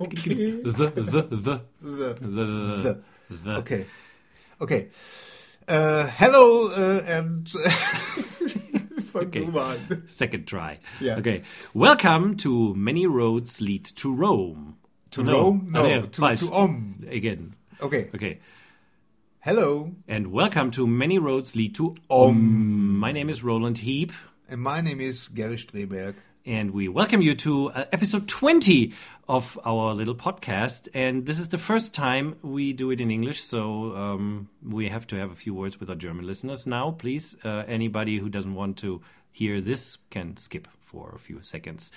Okay. The, the, the, The. the, the. Okay. Okay. Uh, hello uh, and Okay. du mal an. Second try. Yeah. Okay. Welcome to Many Roads Lead to Rome. To No. Rome? No, to, falsch. to Om. Again. Okay. Okay. Hello, And welcome to Many Roads Lead to Om. My name is Roland Heap. and my name is Gerry Streberg. And we welcome you to uh, episode 20 of our little podcast. And this is the first time we do it in English, so um, we have to have a few words with our German listeners now. Please, uh, anybody who doesn't want to hear this can skip for a few seconds.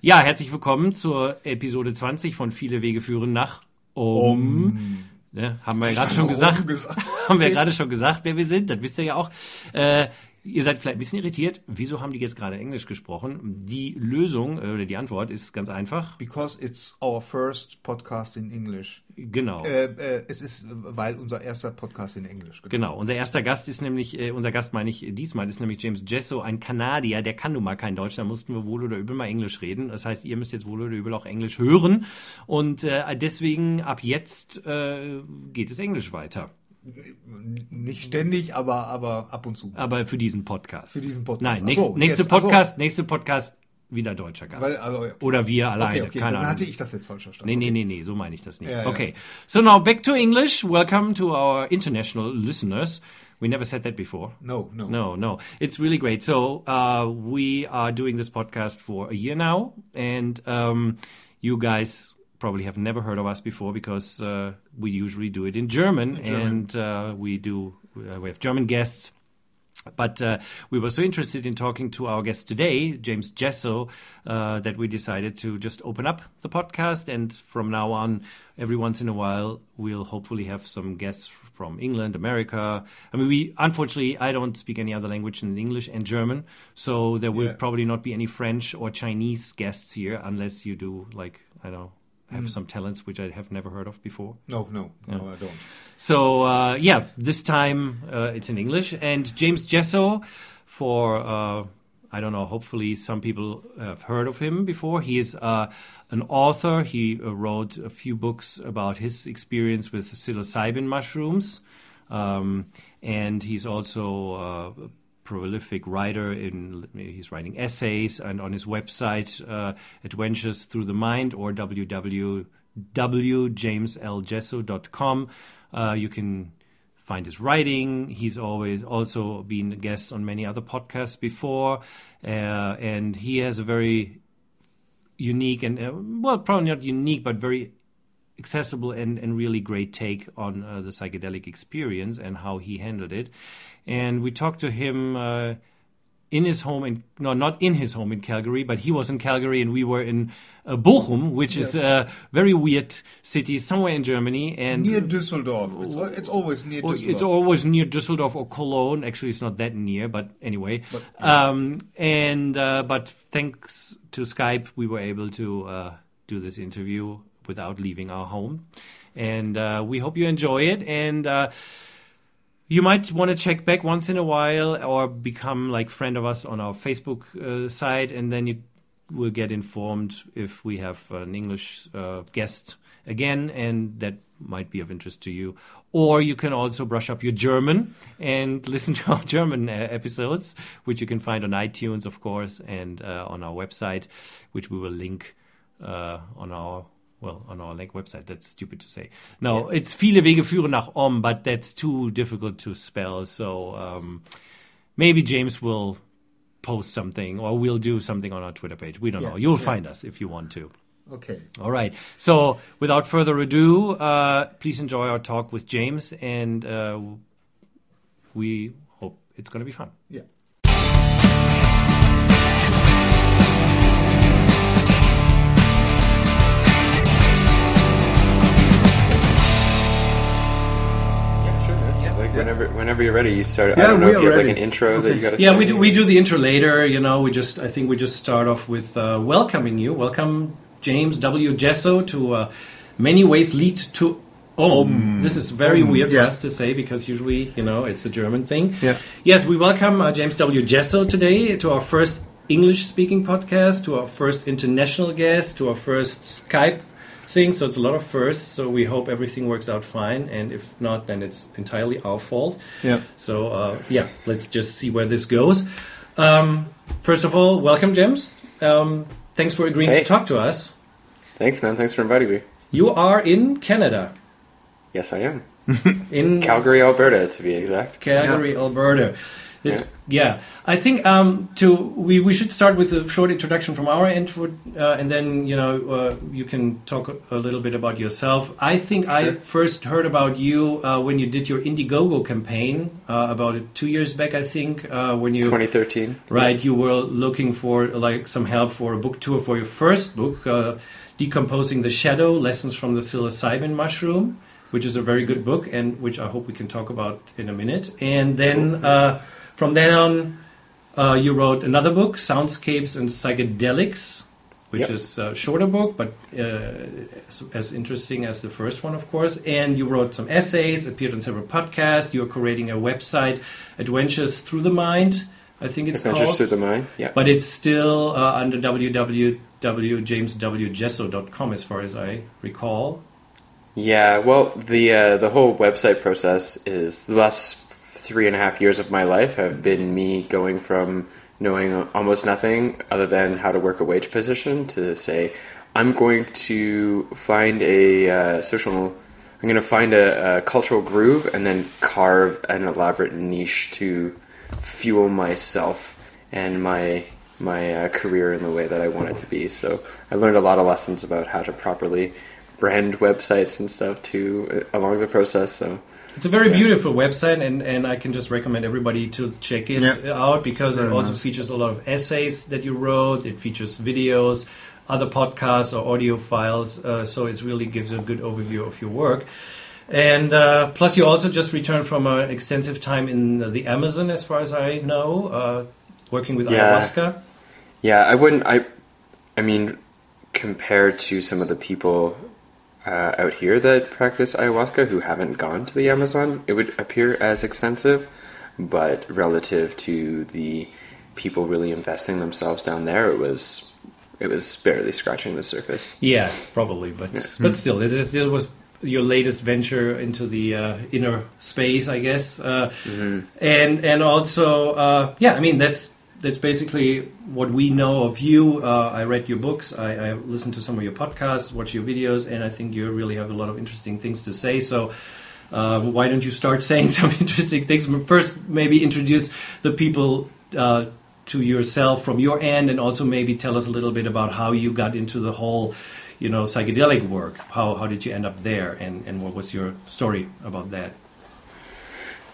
Ja, herzlich willkommen zur Episode 20 von Viele Wege führen nach Om. Ja, haben wir gerade schon gesagt. gesagt. haben wir gerade schon gesagt, wer wir sind. Das wisst ihr ja auch. Äh, ihr seid vielleicht ein bisschen irritiert. Wieso haben die jetzt gerade Englisch gesprochen? Die Lösung äh, oder die Antwort ist ganz einfach. Because it's our first podcast in English. Genau. Äh, äh, es ist, weil unser erster Podcast in Englisch. Genau, unser erster Gast ist nämlich, äh, unser Gast meine ich diesmal, ist nämlich James Jesso, ein Kanadier, der kann nun mal kein Deutsch, da mussten wir wohl oder übel mal Englisch reden. Das heißt, ihr müsst jetzt wohl oder übel auch Englisch hören. Und äh, deswegen ab jetzt äh, geht es Englisch weiter. Nicht ständig, aber, aber ab und zu. Aber für diesen Podcast. Für diesen Podcast. Nein, nächst, so, nächste jetzt, ach so. Podcast, nächste Podcast, wieder deutscher Gast. Weil, also, okay. Oder wir alleine, okay, okay, keine dann Ahnung. hatte ich das jetzt falsch verstanden. Nee, nee, nee, nee, so meine ich das nicht. Ja, ja. Okay, so now back to English. Welcome to our international listeners. We never said that before. No, no. No, no. It's really great. So uh, we are doing this podcast for a year now, and um, you guys probably have never heard of us before because uh, we usually do it in German, and uh, we do uh, we have German guests. But uh, we were so interested in talking to our guest today, James Jesso, uh, that we decided to just open up the podcast. And from now on, every once in a while, we'll hopefully have some guests from England, America. I mean, we unfortunately, I don't speak any other language than English and German, so there will Yeah. probably not be any French or Chinese guests here unless you do like I don't know. Have some talents which I have never heard of before. No, no, no, I don't. So uh, yeah, this time uh, it's in English. And James Jesso, for uh, I don't know, hopefully some people have heard of him before. He is uh, an author. He uh, wrote a few books about his experience with psilocybin mushrooms, um, and he's also uh, prolific writer. In he's writing essays and on his website, uh, Adventures Through the Mind or www www.jamesljesso.com. Uh, you can find his writing. He's always also been a guest on many other podcasts before, uh, and he has a very unique and uh, well, probably not unique, but very accessible and, and really great take on uh, the psychedelic experience and how he handled it. And we talked to him uh, in his home in no, not in his home in Calgary, but he was in Calgary and we were in uh, Bochum, which is a very weird city somewhere in Germany. And Near Düsseldorf. It's, al- it's always near Düsseldorf. It's always near Düsseldorf or Cologne. Actually, it's not that near, but anyway. um, and uh, but thanks to Skype, we were able to uh, do this interview without leaving our home. And uh, we hope you enjoy it. And uh, you might want to check back once in a while or become like friend of us on our Facebook uh, site, and then you will get informed if we have an English uh, guest again, and that might be of interest to you. Or you can also brush up your German and listen to our German uh, episodes, which you can find on iTunes, of course, and uh, on our website, which we will link uh, on our well, on our link website. That's stupid to say. No, it's viele Wege führen nach Om, but that's too difficult to spell. So um, maybe James will post something or we'll do something on our Twitter page. We don't Yeah, know. You'll yeah. find us if you want to. Okay. All right. So without further ado, uh, please enjoy our talk with James, and uh, we hope it's going to be fun. Yeah. Yeah, whenever, whenever you're ready, you start. Yeah, I don't know we if are you have like ready. an intro that you got to. Yeah, we do, we do the intro later. You know, we just I think we just start off with uh, welcoming you. Welcome, James W. Jesso, to uh, many ways lead to Om. This is very Om, weird yeah. for us to say because usually, you know, it's a German thing. Yeah. Yes, we welcome uh, James W. Jesso today to our first English speaking podcast, to our first international guest, to our first Skype thing. So it's a lot of firsts. So we hope everything works out fine. And if not, then it's entirely our fault. Yeah. So uh, yeah, let's just see where this goes. Um, first of all, welcome, James. Um, thanks for agreeing Hey. to talk to us. Thanks, man. Thanks for inviting me. You are in Canada, Yes, I am. in Calgary, Alberta, to be exact. Calgary, Alberta. It's, yeah. I think um, to we, we should start with a short introduction from our end, uh, and then you know uh, you can talk a, little bit about yourself. I think I first heard about you uh, when you did your Indiegogo campaign uh, about two years back. I think uh, when you 2013. right you were looking for like some help for a book tour for your first book, uh, decomposing the shadow: lessons from the psilocybin mushroom. Which is a very good book, and which I hope we can talk about in a minute. And then uh, from then on, uh, you wrote another book, Soundscapes and Psychedelics, which Yep. is a shorter book, but uh, as, as interesting as the first one, of course. And you wrote some essays, appeared on several podcasts. You're creating a website, Adventures Through the Mind, I think it's called. Adventures called. through the mind. Yeah. But it's still uh, under www.jameswjesso.com, as far as I recall. Yeah, well, the uh, the whole website process is the last three and a half years of my life have been me going from knowing almost nothing other than how to work a wage position to say I'm going to find a uh, social. I'm going to find a, a cultural groove and then carve an elaborate niche to fuel myself and my my uh, career in the way that I want it to be. So I learned a lot of lessons about how to properly brand websites and stuff too uh, along the process. So It's a very Yeah. beautiful website, and, and I can just recommend everybody to check it out because it also nice. features a lot of essays that you wrote. It features videos, other podcasts or audio files. Uh, so it really gives a good overview of your work. And uh, plus, you also just returned from an extensive time in the Amazon, as far as I know, uh, working with Yeah. ayahuasca. yeah, I wouldn't. I I mean, compared to some of the people uh, out here that practice ayahuasca who haven't gone to the Amazon, it would appear as extensive. But relative to the people really investing themselves down there, it was it was barely scratching the surface. Yeah, probably, but but still, it, is, it was your latest venture into the uh, inner space, I guess. Uh, And and also, uh, yeah, I mean that's that's basically what we know of you. Uh, I read your books, I, I listened to some of your podcasts, watch your videos, and I think you really have a lot of interesting things to say. So. Um, why don't you start saying some interesting things? First, maybe introduce the people uh, to yourself from your end, and also maybe tell us a little bit about how you got into the whole, you know, psychedelic work. How how did you end up there, and and what was your story about that?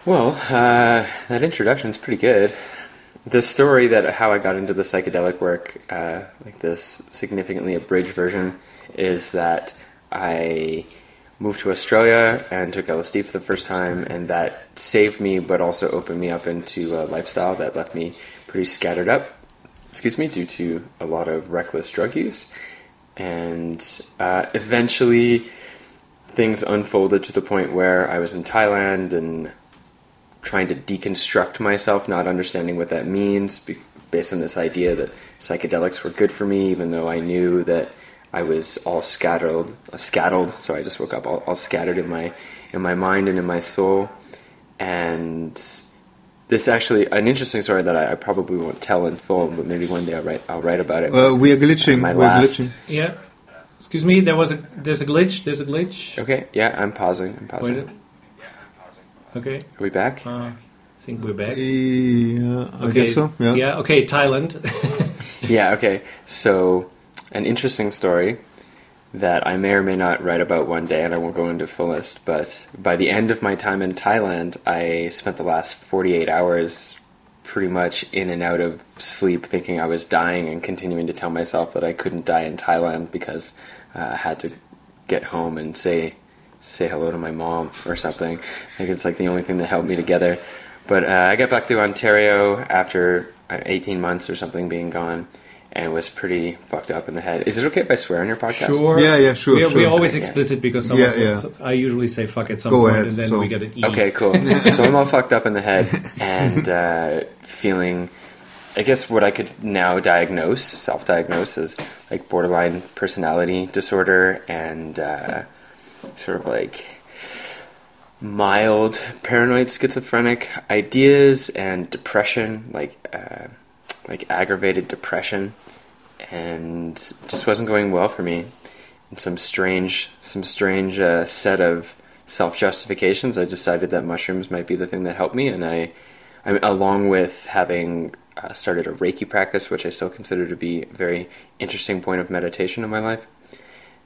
Well, uh, that is pretty good. The story that how I got into the psychedelic work, uh, like this significantly abridged version, is that I moved to Australia and took LSD for the first time, and that saved me, but also opened me up into a lifestyle that left me pretty scattered up. Excuse me, due to a lot of reckless drug use, and uh, eventually things unfolded to the point where I was in Thailand and trying to deconstruct myself, not understanding what that means, based on this idea that psychedelics were good for me, even though I knew that I was all scattered, uh, scattered. Sorry, I just woke up, all, all scattered in my in my mind and in my soul. And this actually an interesting story that I, I probably won't tell in full, but maybe one day I'll write I'll write about it. Uh, we are glitching. My We're last- glitching. Yeah. Excuse me. There was a there's a glitch. There's a glitch. Okay, yeah, I'm pausing. I'm pausing. Wait. Okay. Are we back? Uh, I think we're back. Yeah, I Okay. guess so. Yeah. Yeah. Okay. Thailand. yeah, okay. So, an interesting story that I may or may not write about one day, and I won't go into fullest, but by the end of my time in Thailand, I spent the last 48 hours pretty much in and out of sleep thinking I was dying and continuing to tell myself that I couldn't die in Thailand because uh, I had to get home and say say hello to my mom or something. I think it's like the only thing that held me together. But uh, I got back to Ontario after uh, 18 months or something being gone and was pretty fucked up in the head. Is it okay if I swear on your podcast? Sure. Yeah, yeah, sure, We're, sure. we're always Yeah. explicit because some Yeah, yeah. I usually say fuck at some Go point ahead, and then so- we get an E. Okay, cool. so I'm all fucked up in the head and uh, feeling I guess what I could now diagnose, self-diagnose, as like borderline personality disorder and uh, sort of like mild paranoid schizophrenic ideas and depression, like uh, like aggravated depression, and just wasn't going well for me. And some strange, some strange uh, set of self justifications. I decided that mushrooms might be the thing that helped me, and I, I along with having uh, started a Reiki practice, which I still consider to be a very interesting point of meditation in my life.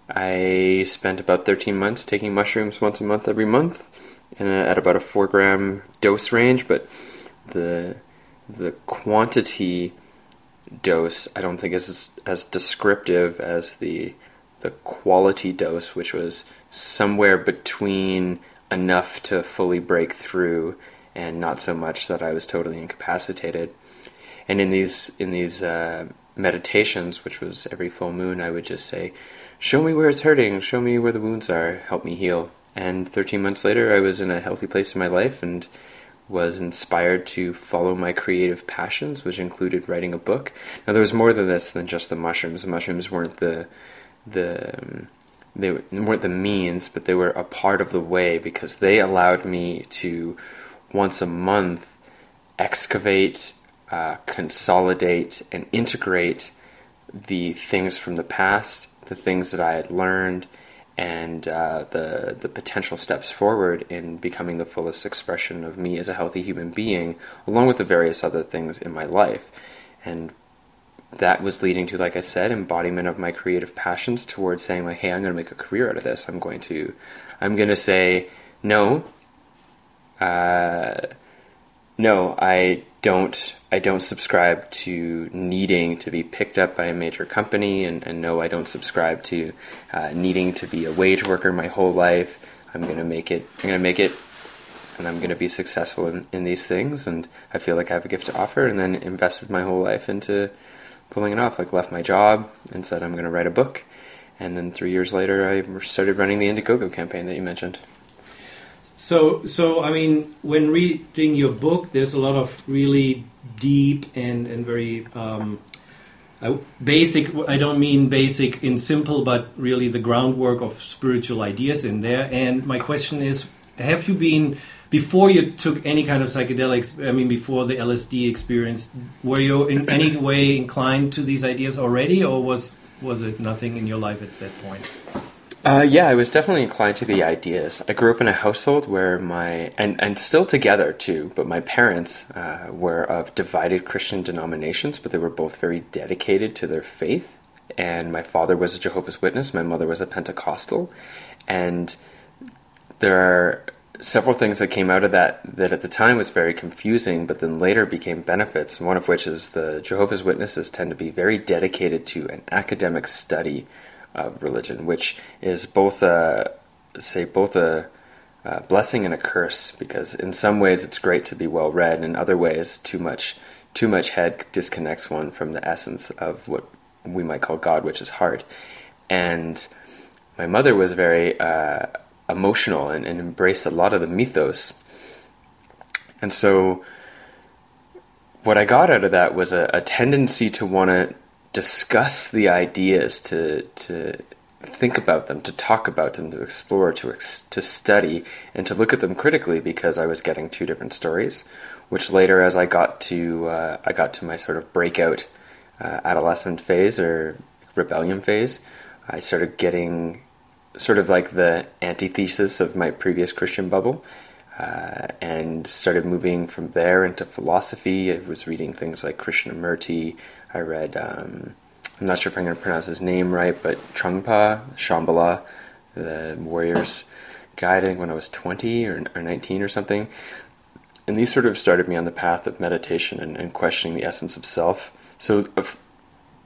I spent about 13 months taking mushrooms once a month every month a, at about a 4 gram dose range, but the the quantity dose I don't think is as, as descriptive as the the quality dose, which was somewhere between enough to fully break through and not so much that I was totally incapacitated. And in these in these uh, meditations, which was every full moon, I would just say, "Show me where it's hurting. Show me where the wounds are. Help me heal." And 13 months later, I was in a healthy place in my life and was inspired to follow my creative passions, which included writing a book. Now, there was more than this than just the mushrooms. The mushrooms weren't the the um, they weren't the means, but they were a part of the way because they allowed me to once a month excavate uh, consolidate and integrate the things from the past, the things that I had learned, and uh, the the potential steps forward in becoming the fullest expression of me as a healthy human being, along with the various other things in my life, and that was leading to, like I said, embodiment of my creative passions towards saying like, hey, I'm going to make a career out of this. I'm going to, I'm going to say no. Uh, no, I don't. I don't subscribe to needing to be picked up by a major company, and, and no, I don't subscribe to uh, needing to be a wage worker my whole life. I'm gonna make it. I'm gonna make it, and I'm gonna be successful in, in these things. And I feel like I have a gift to offer, and then invested my whole life into pulling it off. Like left my job and said I'm gonna write a book, and then three years later I started running the Indiegogo campaign that you mentioned. So, so I mean, when reading your book, there's a lot of really deep and and very um, basic. I don't mean basic in simple, but really the groundwork of spiritual ideas in there. And my question is, have you been before you took any kind of psychedelics? I mean, before the LSD experience, were you in any way inclined to these ideas already, or was was it nothing in your life at that point? Uh, yeah, I was definitely inclined to the ideas. I grew up in a household where my and and still together too, but my parents uh, were of divided Christian denominations, but they were both very dedicated to their faith. And my father was a Jehovah's Witness, my mother was a Pentecostal, and there are several things that came out of that that at the time was very confusing, but then later became benefits. One of which is the Jehovah's Witnesses tend to be very dedicated to an academic study of religion, which is both a say both a, a, blessing and a curse because in some ways it's great to be well read, and in other ways too much too much head disconnects one from the essence of what we might call God, which is heart. And my mother was very uh, emotional and, and embraced a lot of the mythos, and so what I got out of that was a, a tendency to want to discuss the ideas, to to think about them, to talk about them, to explore, to ex- to study, and to look at them critically because I was getting two different stories. Which later, as I got to uh, I got to my sort of breakout uh, adolescent phase or rebellion phase, I started getting sort of like the antithesis of my previous Christian bubble. Uh, and started moving from there into philosophy. I was reading things like Krishnamurti, I read, um, I'm not sure if I'm going to pronounce his name right, but Trungpa Shambhala, the Warrior's Guide, I think when I was 20 or, or 19 or something. And these sort of started me on the path of meditation and, and questioning the essence of self. So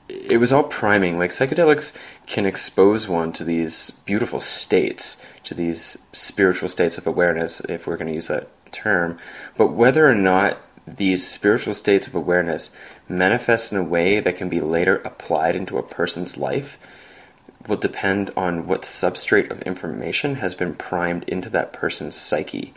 it was all priming. Like psychedelics can expose one to these beautiful states, to these spiritual states of awareness, if we're going to use that term. But whether or not these spiritual states of awareness manifest in a way that can be later applied into a person's life will depend on what substrate of information has been primed into that person's psyche.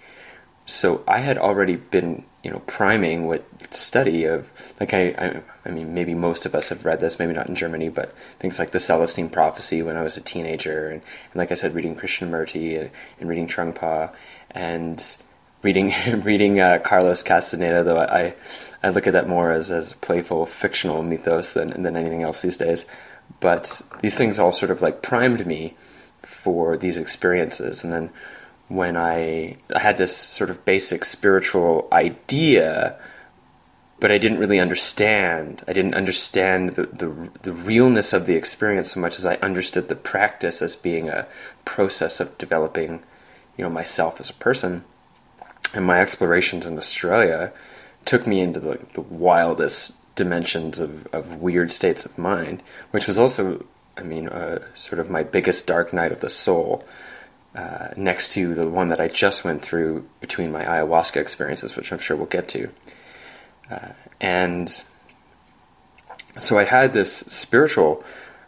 so I had already been, you know, priming with study of like I, I, I mean, maybe most of us have read this, maybe not in Germany, but things like the Celestine Prophecy when I was a teenager, and, and like I said, reading Krishnamurti and, and reading Trungpa, and reading reading uh, Carlos Castaneda. Though I I look at that more as as playful fictional mythos than than anything else these days. But these things all sort of like primed me for these experiences, and then when I, I had this sort of basic spiritual idea, but I didn't really understand. I didn't understand the, the, the realness of the experience so much as I understood the practice as being a process of developing, you know, myself as a person. And my explorations in Australia took me into the, the wildest dimensions of, of weird states of mind, which was also, I mean, uh, sort of my biggest dark night of the soul uh, next to the one that I just went through between my ayahuasca experiences, which I'm sure we'll get to. Uh, and so I had this spiritual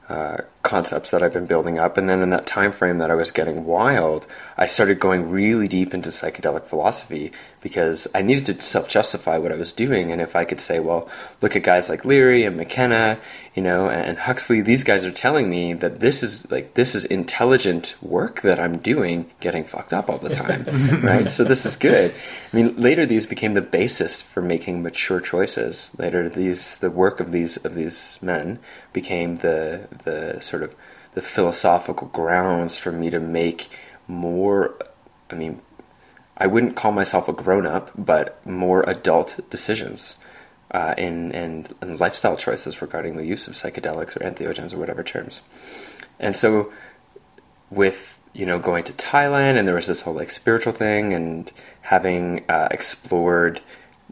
uh, concepts that I've been building up, and then in that time frame that I was getting wild, I started going really deep into psychedelic philosophy because I needed to self-justify what I was doing. And if I could say, well, look at guys like Leary and McKenna, you know, and Huxley, these guys are telling me that this is like this is intelligent work that I'm doing, getting fucked up all the time, right? So this is good. I mean, later these became the basis for making mature choices. Later, these the work of these of these men became the the sort of the philosophical grounds for me to make more. I mean, I wouldn't call myself a grown up, but more adult decisions uh, in, in, in lifestyle choices regarding the use of psychedelics or entheogens or whatever terms. And so, with you know going to Thailand, and there was this whole like spiritual thing, and having uh, explored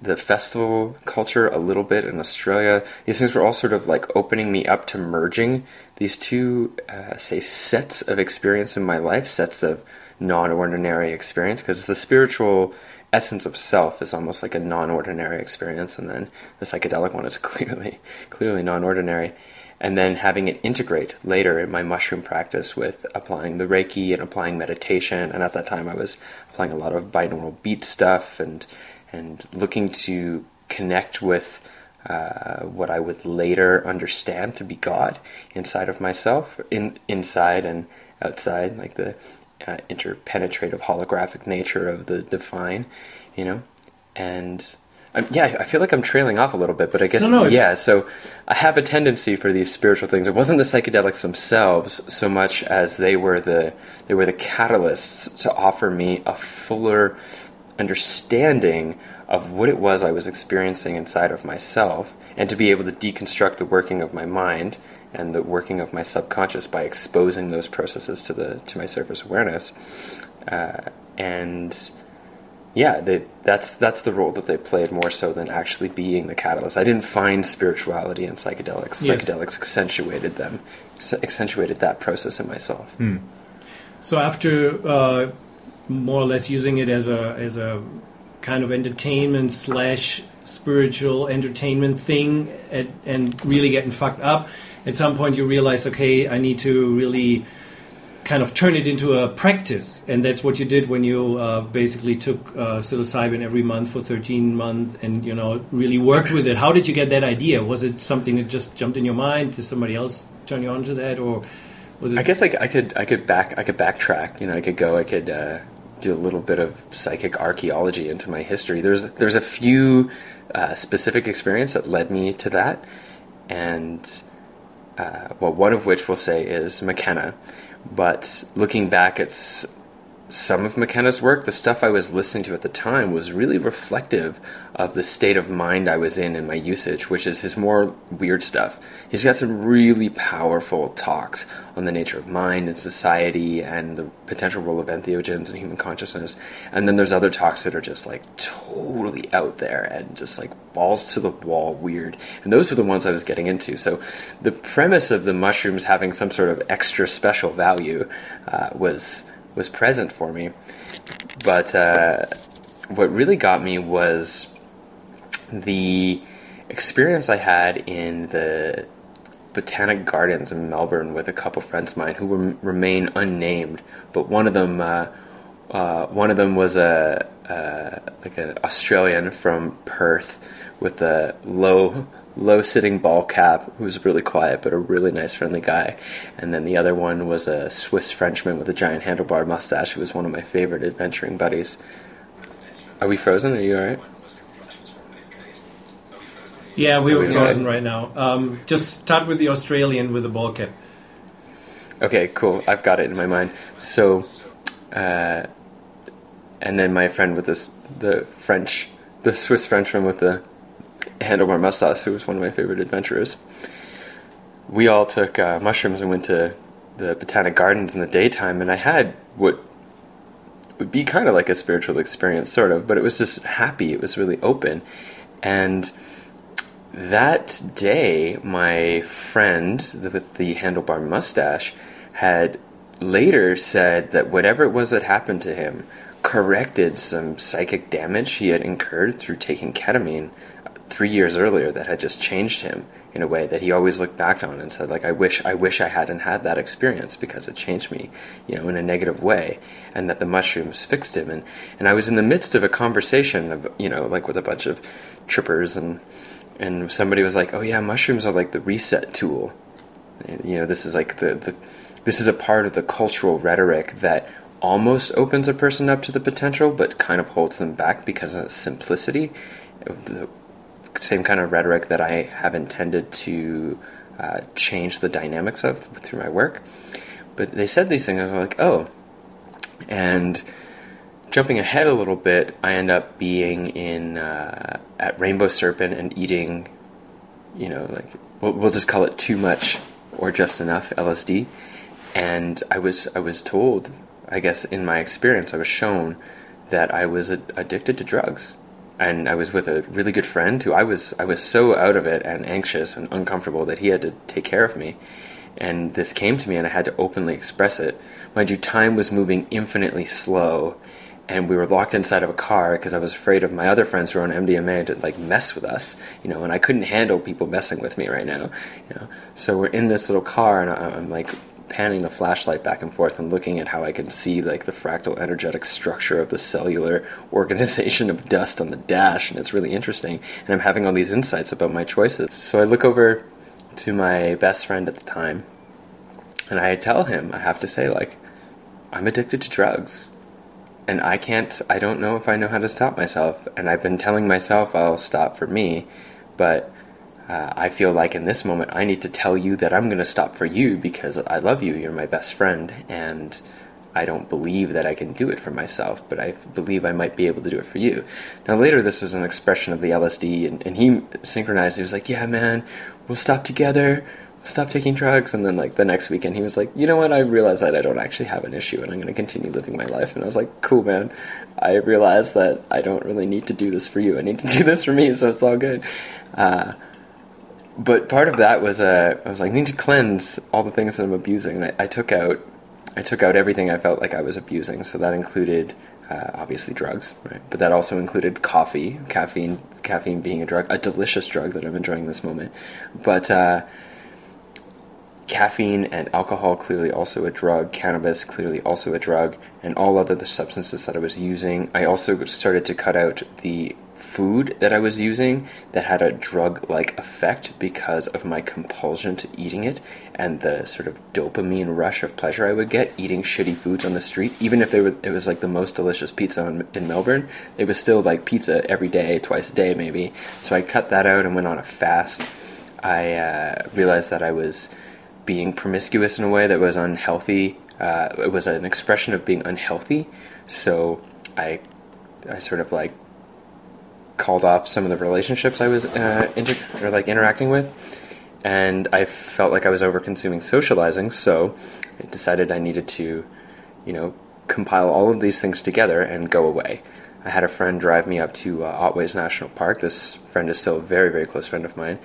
the festival culture a little bit in Australia. These things were all sort of like opening me up to merging these two, uh, say, sets of experience in my life, sets of non-ordinary experience, because the spiritual essence of self is almost like a non-ordinary experience, and then the psychedelic one is clearly, clearly non-ordinary. And then having it integrate later in my mushroom practice with applying the Reiki and applying meditation. And at that time, I was applying a lot of binaural beat stuff and and looking to connect with uh, what I would later understand to be God inside of myself, in inside and outside, like the uh, interpenetrative holographic nature of the divine, you know, and. Um, yeah, I feel like I'm trailing off a little bit, but I guess no, no, yeah. So I have a tendency for these spiritual things. It wasn't the psychedelics themselves so much as they were the they were the catalysts to offer me a fuller understanding of what it was I was experiencing inside of myself, and to be able to deconstruct the working of my mind and the working of my subconscious by exposing those processes to the to my surface awareness. Uh, and yeah, they, that's that's the role that they played more so than actually being the catalyst. I didn't find spirituality in psychedelics. Yes. Psychedelics accentuated them, accentuated that process in myself. Hmm. So after uh, more or less using it as a as a kind of entertainment slash spiritual entertainment thing at, and really getting fucked up. At some point you realize okay i need to really kind of turn it into a practice. And that's what you did when you uh, basically took uh, psilocybin every month for 13 months and you know really worked with it. How did you get that idea? Was it something that just jumped in your mind? Did somebody else turn you on to that? Or was it i guess like i could i could back i could backtrack. You know i could go i could uh do a little bit of psychic archaeology into my history. There's there's a few uh, specific experience that led me to that, and uh, well, one of which we'll say is McKenna. But looking back at some of McKenna's work, the stuff I was listening to at the time was really reflective of the state of mind I was in in my usage, which is his more weird stuff. He's got some really powerful talks on the nature of mind and society and the potential role of entheogens in human consciousness. And then there's other talks that are just like totally out there and just like balls to the wall weird. And those are the ones I was getting into. So the premise of the mushrooms having some sort of extra special value uh, was was present for me. But uh, what really got me was the experience I had in the botanic gardens in Melbourne with a couple friends of mine who remain unnamed. But one of them, uh, uh, one of them was a uh, like an Australian from Perth with a low low sitting ball cap who was really quiet but a really nice friendly guy and then the other one was a swiss frenchman with a giant handlebar mustache who was one of my favorite adventuring buddies are we frozen are you all right Yeah, we Are were we frozen good? right now. Um, just start with the Australian with the ball cap. Okay, cool. I've got it in my mind. So, uh, and then my friend with this, the French, the Swiss Frenchman with the handlebar mustache, who was one of my favorite adventurers. We all took uh, mushrooms and went to the Botanic Gardens in the daytime, and I had what would be kind of like a spiritual experience, sort of, but it was just happy. It was really open, and that day, my friend with the handlebar mustache had later said that whatever it was that happened to him corrected some psychic damage he had incurred through taking ketamine three years earlier that had just changed him in a way that he always looked back on and said like I wish I wish I hadn't had that experience because it changed me you know in a negative way and that the mushrooms fixed him and and I was in the midst of a conversation of you know like with a bunch of trippers and and somebody was like, "Oh yeah, mushrooms are like the reset tool." You know, this is like the, the this is a part of the cultural rhetoric that almost opens a person up to the potential, but kind of holds them back because of simplicity. The same kind of rhetoric that I have intended to uh, change the dynamics of through my work. But they said these things, I was like, "Oh," and jumping ahead a little bit, I end up being in uh, at Rainbow Serpent and eating, you know, like we'll, we'll just call it too much or just enough LSD. And I was I was told, I guess in my experience, I was shown that I was a- addicted to drugs. And I was with a really good friend who I was I was so out of it and anxious and uncomfortable that he had to take care of me. And this came to me, and I had to openly express it. Mind you, time was moving infinitely slow, and we were locked inside of a car because I was afraid of my other friends who were on MDMA to like mess with us, you know, and I couldn't handle people messing with me right now, you know. So we're in this little car, and I'm like panning the flashlight back and forth and looking at how I can see like the fractal energetic structure of the cellular organization of dust on the dash, and it's really interesting. And I'm having all these insights about my choices. So I look over to my best friend at the time, and I tell him, I have to say, like, I'm addicted to drugs and I can't, I don't know if I know how to stop myself. And I've been telling myself I'll stop for me, but uh, I feel like in this moment I need to tell you that I'm going to stop for you because I love you. You're my best friend, and I don't believe that I can do it for myself, but I believe I might be able to do it for you. Now, later, this was an expression of the LSD, and, and he synchronized. He was like, Yeah, man, we'll stop together. Stop taking drugs. And then, like, the next weekend, he was like, You know what? I realized that I don't actually have an issue, and I'm going to continue living my life. And I was like, Cool, man. I realized that I don't really need to do this for you. I need to do this for me, so it's all good. Uh, but part of that was uh, I was like, I need to cleanse all the things that I'm abusing. And I, I took out, I took out everything I felt like I was abusing. So that included uh, obviously drugs, right? But that also included coffee, caffeine, caffeine being a drug, a delicious drug that I'm enjoying this moment. But uh, caffeine and alcohol clearly also a drug, cannabis clearly also a drug, and all other the substances that I was using. I also started to cut out the food that I was using that had a drug like effect because of my compulsion to eating it and the sort of dopamine rush of pleasure I would get eating shitty foods on the street. Even if they were, it was like the most delicious pizza in, in Melbourne, it was still like pizza every day, twice a day maybe. So I cut that out and went on a fast. I uh, realized that I was being promiscuous in a way that was unhealthy. Uh, it was an expression of being unhealthy. So I, I sort of like called off some of the relationships I was uh, inter- or like interacting with, and I felt like I was over consuming socializing. So I decided I needed to, you know, compile all of these things together and go away. I had a friend drive me up to uh, Otways National Park. This friend is still a very, very close friend of mine.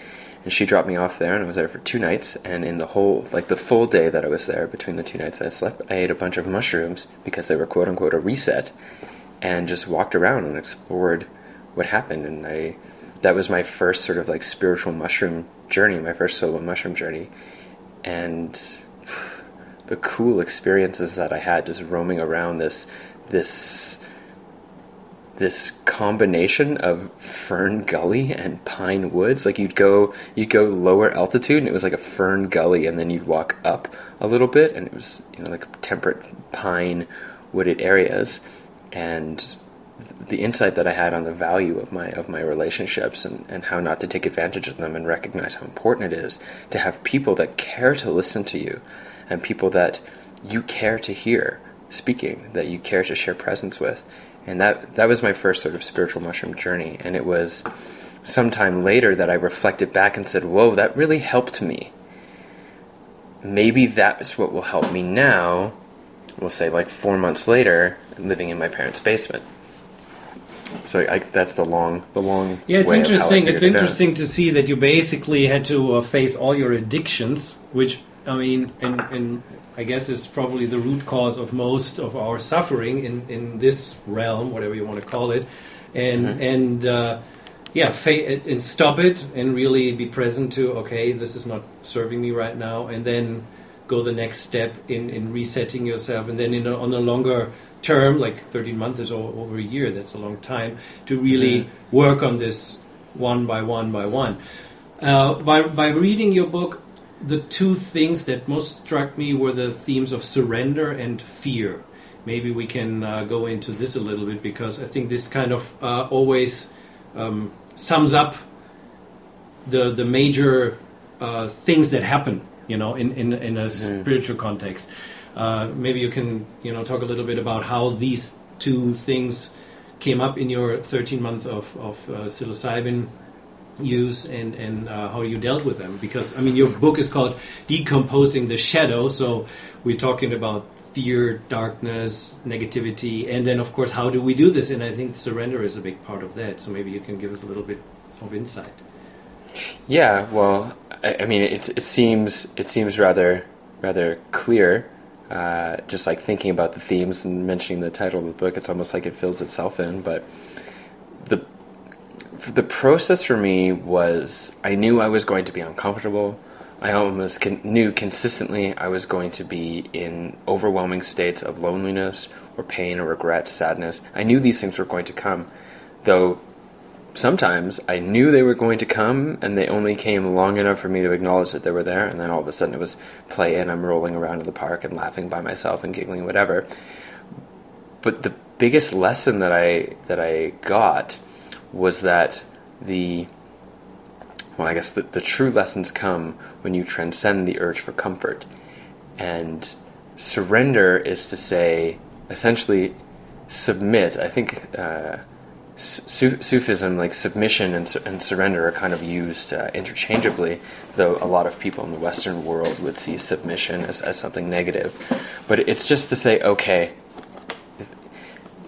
And she dropped me off there, and I was there for two nights. And in the whole, like the full day that I was there, between the two nights I slept, I ate a bunch of mushrooms because they were quote unquote a reset, and just walked around and explored what happened. And I, that was my first sort of like spiritual mushroom journey, my first solo mushroom journey. And the cool experiences that I had just roaming around this, this this combination of fern gully and pine woods. Like you'd go you'd go lower altitude and it was like a fern gully, and then you'd walk up a little bit and it was you know like temperate pine wooded areas, and the insight that I had on the value of my of my relationships and, and how not to take advantage of them and recognize how important it is to have people that care to listen to you and people that you care to hear speaking, that you care to share presence with. And that that was my first sort of spiritual mushroom journey. And it was sometime later that I reflected back and said, Whoa, that really helped me. Maybe that's what will help me now. We'll say like four months later, living in my parents' basement. So I, that's the long, the long. Yeah, it's way of how I interesting. It's interesting to see that you basically had to uh, face all your addictions, which I mean, and, and I guess is probably the root cause of most of our suffering in, in this realm, whatever you want to call it, and Mm-hmm. and uh, yeah, fa- and stop it and really be present to okay, this is not serving me right now, and then go the next step in, in resetting yourself, and then in a, on a longer term, like 13 months is over a year, that's a long time, to really work on this one by one by one. Uh, by, by reading your book, the two things that most struck me were the themes of surrender and fear. Maybe we can uh, go into this a little bit because I think this kind of uh, always um, sums up the the major uh, things that happen, you know, in in, in a spiritual context. Uh, maybe you can, you know, talk a little bit about how these two things came up in your 13 months of of uh, psilocybin use and and uh, how you dealt with them. Because I mean, your book is called "Decomposing the Shadow," so we're talking about fear, darkness, negativity, and then of course, how do we do this? And I think surrender is a big part of that. So maybe you can give us a little bit of insight. Yeah, well, I, I mean, it's, it seems it seems rather rather clear. Uh, just like thinking about the themes and mentioning the title of the book, it's almost like it fills itself in. But the the process for me was I knew I was going to be uncomfortable. I almost con- knew consistently I was going to be in overwhelming states of loneliness or pain or regret, sadness. I knew these things were going to come, though sometimes I knew they were going to come and they only came long enough for me to acknowledge that they were there and then all of a sudden it was play and I'm rolling around in the park and laughing by myself and giggling whatever. But the biggest lesson that I that I got was that the well I guess the, the true lessons come when you transcend the urge for comfort. And surrender is to say essentially submit. I think uh, Su- Sufism, like submission and, su- and surrender, are kind of used uh, interchangeably, though a lot of people in the Western world would see submission as, as something negative. But it's just to say, okay, if,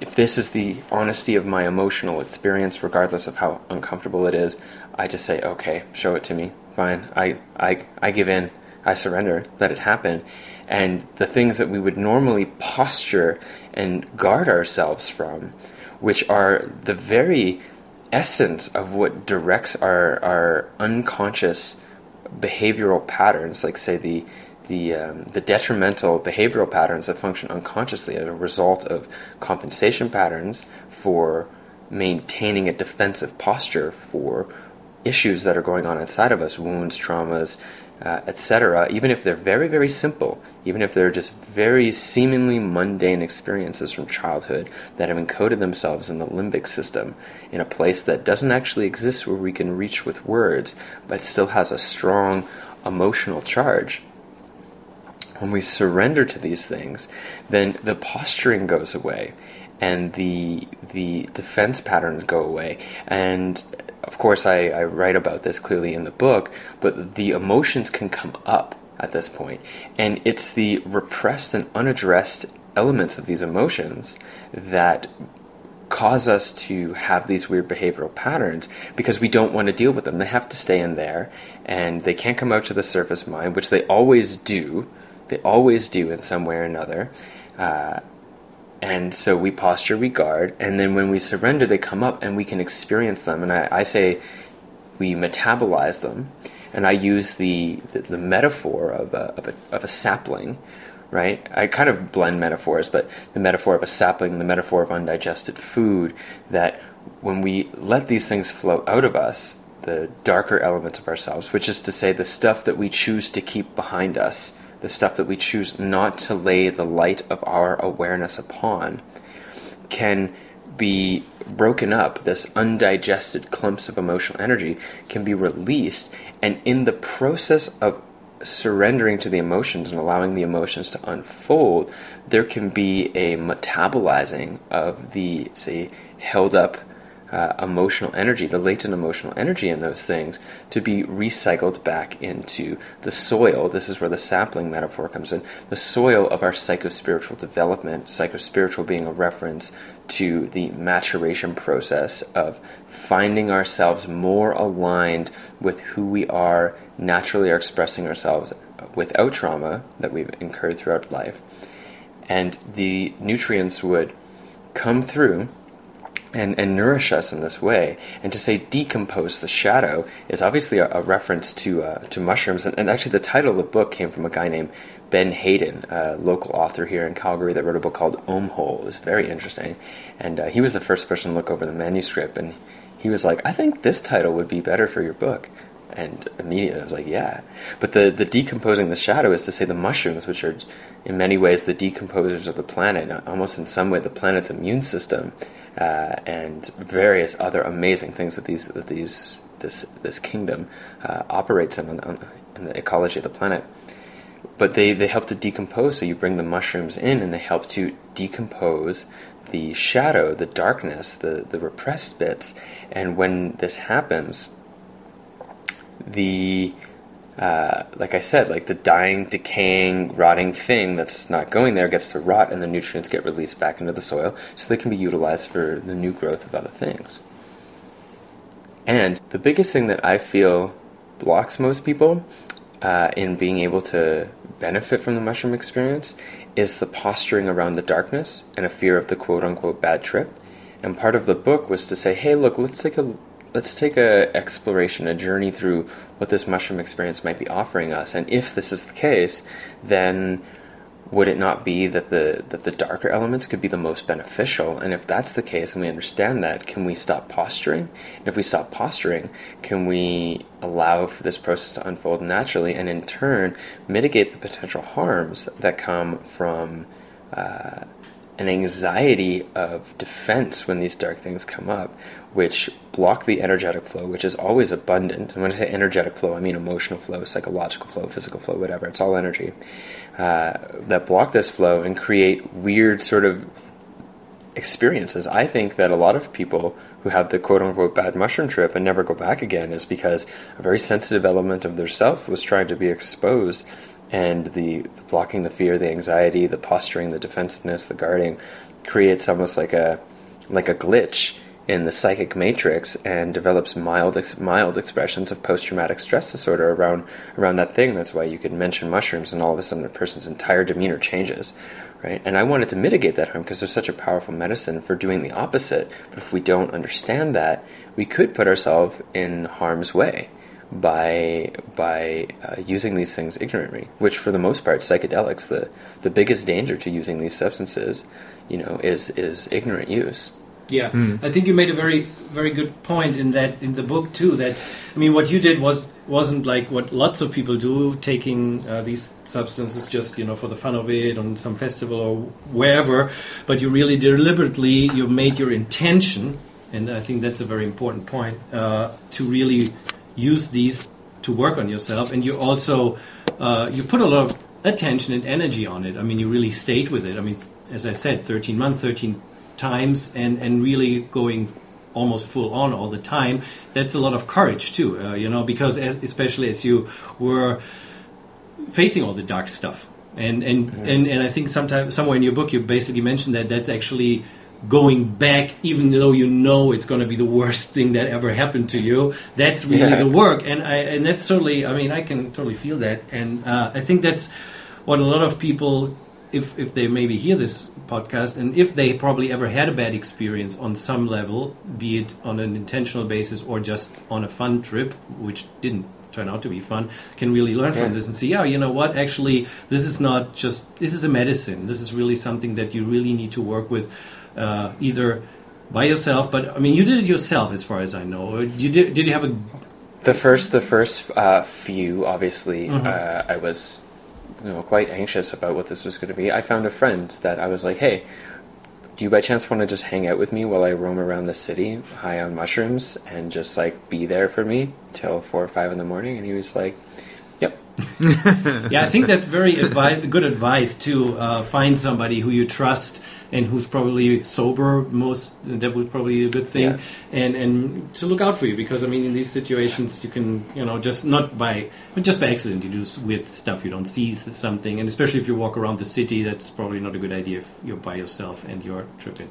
if this is the honesty of my emotional experience, regardless of how uncomfortable it is, I just say, okay, show it to me. Fine. I, I, I give in. I surrender. Let it happen. And the things that we would normally posture and guard ourselves from, which are the very essence of what directs our, our unconscious behavioral patterns, like say the the um, the detrimental behavioral patterns that function unconsciously as a result of compensation patterns for maintaining a defensive posture for issues that are going on inside of us, wounds, traumas, uh, etc. Even if they're very very simple, even if they're just very seemingly mundane experiences from childhood that have encoded themselves in the limbic system in a place that doesn't actually exist where we can reach with words, but still has a strong emotional charge when we surrender to these things, then the posturing goes away and the the defense patterns go away. And of course, I, I write about this clearly in the book, but the emotions can come up at this point, and it's the repressed and unaddressed elements of these emotions that cause us to have these weird behavioral patterns because we don't want to deal with them. They have to stay in there and they can't come out to the surface mind, which they always do. They always do in some way or another. Uh, and so we posture, we guard, and then when we surrender, they come up and we can experience them. And I, I say we metabolize them. And I use the, the, the metaphor of a, of, a, of a sapling right? I kind of blend metaphors, but the metaphor of a sapling, the metaphor of undigested food, that when we let these things flow out of us, the darker elements of ourselves, which is to say the stuff that we choose to keep behind us, the stuff that we choose not to lay the light of our awareness upon, can be broken up. This undigested clumps of emotional energy can be released, and in the process of surrendering to the emotions and allowing the emotions to unfold, there can be a metabolizing of the, say, held up uh, emotional energy, the latent emotional energy in those things, to be recycled back into the soil. This is where the sapling metaphor comes in. The soil of our psychospiritual development, psychospiritual being a reference to the maturation process of finding ourselves more aligned with who we are, naturally are expressing ourselves without trauma that we've incurred throughout life. And the nutrients would come through and, and nourish us in this way. And to say decompose the shadow is obviously a, a reference to uh, to mushrooms. And, and, actually, the title of the book came from a guy named Ben Hayden, a local author here in Calgary, that wrote a book called Om Hole. It was very interesting, and uh, he was the first person to look over the manuscript, and he was like, "I think this title would be better for your book." And immediately I was like, yeah. But the, the decomposing the shadow is to say the mushrooms, which are in many ways the decomposers of the planet, almost in some way the planet's immune system, uh, and various other amazing things that these that these this this kingdom uh, operates in, on, in the ecology of the planet. But they, they help to decompose. So you bring the mushrooms in, and they help to decompose the shadow, the darkness, the the repressed bits. And when this happens, the uh, like I said, like the dying, decaying, rotting thing that's not going there gets to rot, and the nutrients get released back into the soil, so they can be utilized for the new growth of other things. And the biggest thing that I feel blocks most people uh, in being able to benefit from the mushroom experience is the posturing around the darkness and a fear of the quote unquote bad trip. And part of the book was to say, hey, look, let's take a let's take a exploration, a journey through what this mushroom experience might be offering us. And if this is the case, then would it not be that the that the darker elements could be the most beneficial? And if that's the case, and we understand that, can we stop posturing? And if we stop posturing, can we allow for this process to unfold naturally, and in turn mitigate the potential harms that come from uh, an anxiety of defense when these dark things come up, which block the energetic flow, which is always abundant. And when I say energetic flow, I mean emotional flow, psychological flow, physical flow, whatever. It's all energy. Uh, that block this flow and create weird sort of experiences. I think that a lot of people who have the quote unquote bad mushroom trip and never go back again is because a very sensitive element of their self was trying to be exposed and the, the, blocking the fear, the anxiety, the posturing, the defensiveness, the guarding creates almost like a like a glitch in the psychic matrix and develops mild mild expressions of post traumatic stress disorder around around that thing. That's why you could mention mushrooms and all of a sudden a person's entire demeanor changes, right? And I wanted to mitigate that harm because there's such a powerful medicine for doing the opposite. But if we don't understand that, we could put ourselves in harm's way by by uh, using these things ignorantly. Which, for the most part, psychedelics the the biggest danger to using these substances, you know, is is ignorant use. Yeah, mm. I think you made a very very good point in that in the book too. That I mean, what you did was wasn't like what lots of people do, taking uh, these substances just you know for the fun of it on some festival or wherever. But you really deliberately you made your intention, and I think that's a very important point uh, to really use these to work on yourself, and you also uh, you put a lot of attention and energy on it. I mean, you really stayed with it. I mean, as I said, 13 months, 13 times, and and really going almost full on all the time. That's a lot of courage too, uh, you know, because as, especially as you were facing all the dark stuff. And and, mm-hmm. and and I think sometime somewhere in your book you basically mentioned that that's actually going back, even though you know it's going to be the worst thing that ever happened to you. That's really yeah. the work, and I and that's totally. I mean, I can totally feel that, and uh, I think that's what a lot of people, if if they maybe hear this podcast, and if they probably ever had a bad experience on some level, be it on an intentional basis or just on a fun trip, which didn't turn out to be fun can really learn from this and see, yeah, you know what? Actually, this is not just this is a medicine. This is really something that you really need to work with, uh, either by yourself. But I mean, you did it yourself, as far as I know. You did? Did you have a? The first, the first uh, few, obviously, Mhm. uh, I was, you know, quite anxious about what this was going to be. I found a friend that I was like, "Hey, do you by chance want to just hang out with me while I roam around the city, high on mushrooms, and just like be there for me till four or five in the morning?" And he was like, "Yep." yeah, I think that's very advi- good advice to uh, find somebody who you trust and who's probably sober. Most that was probably be a good thing, Yeah. and and to look out for you because I mean in these situations you can you know just not by but just by accident you do weird stuff you don't see something, and especially if you walk around the city, that's probably not a good idea if you're by yourself and you're tripping.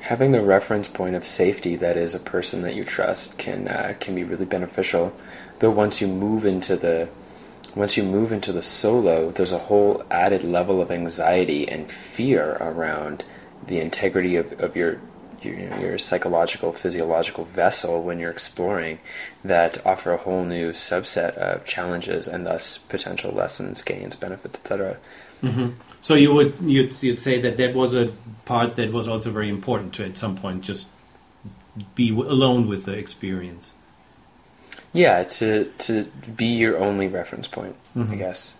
Having the reference point of safety that is a person that you trust can uh, can be really beneficial. Though once you move into the once you move into the solo, there's a whole added level of anxiety and fear around the integrity of, of your, your your psychological physiological vessel when you're exploring that offer a whole new subset of challenges and thus potential lessons, gains, benefits, etc. Mm-hmm. So you would you'd, you'd say that that was a part that was also very important to at some point just be alone with the experience. Yeah, to to be your only reference point, I Mhm. guess.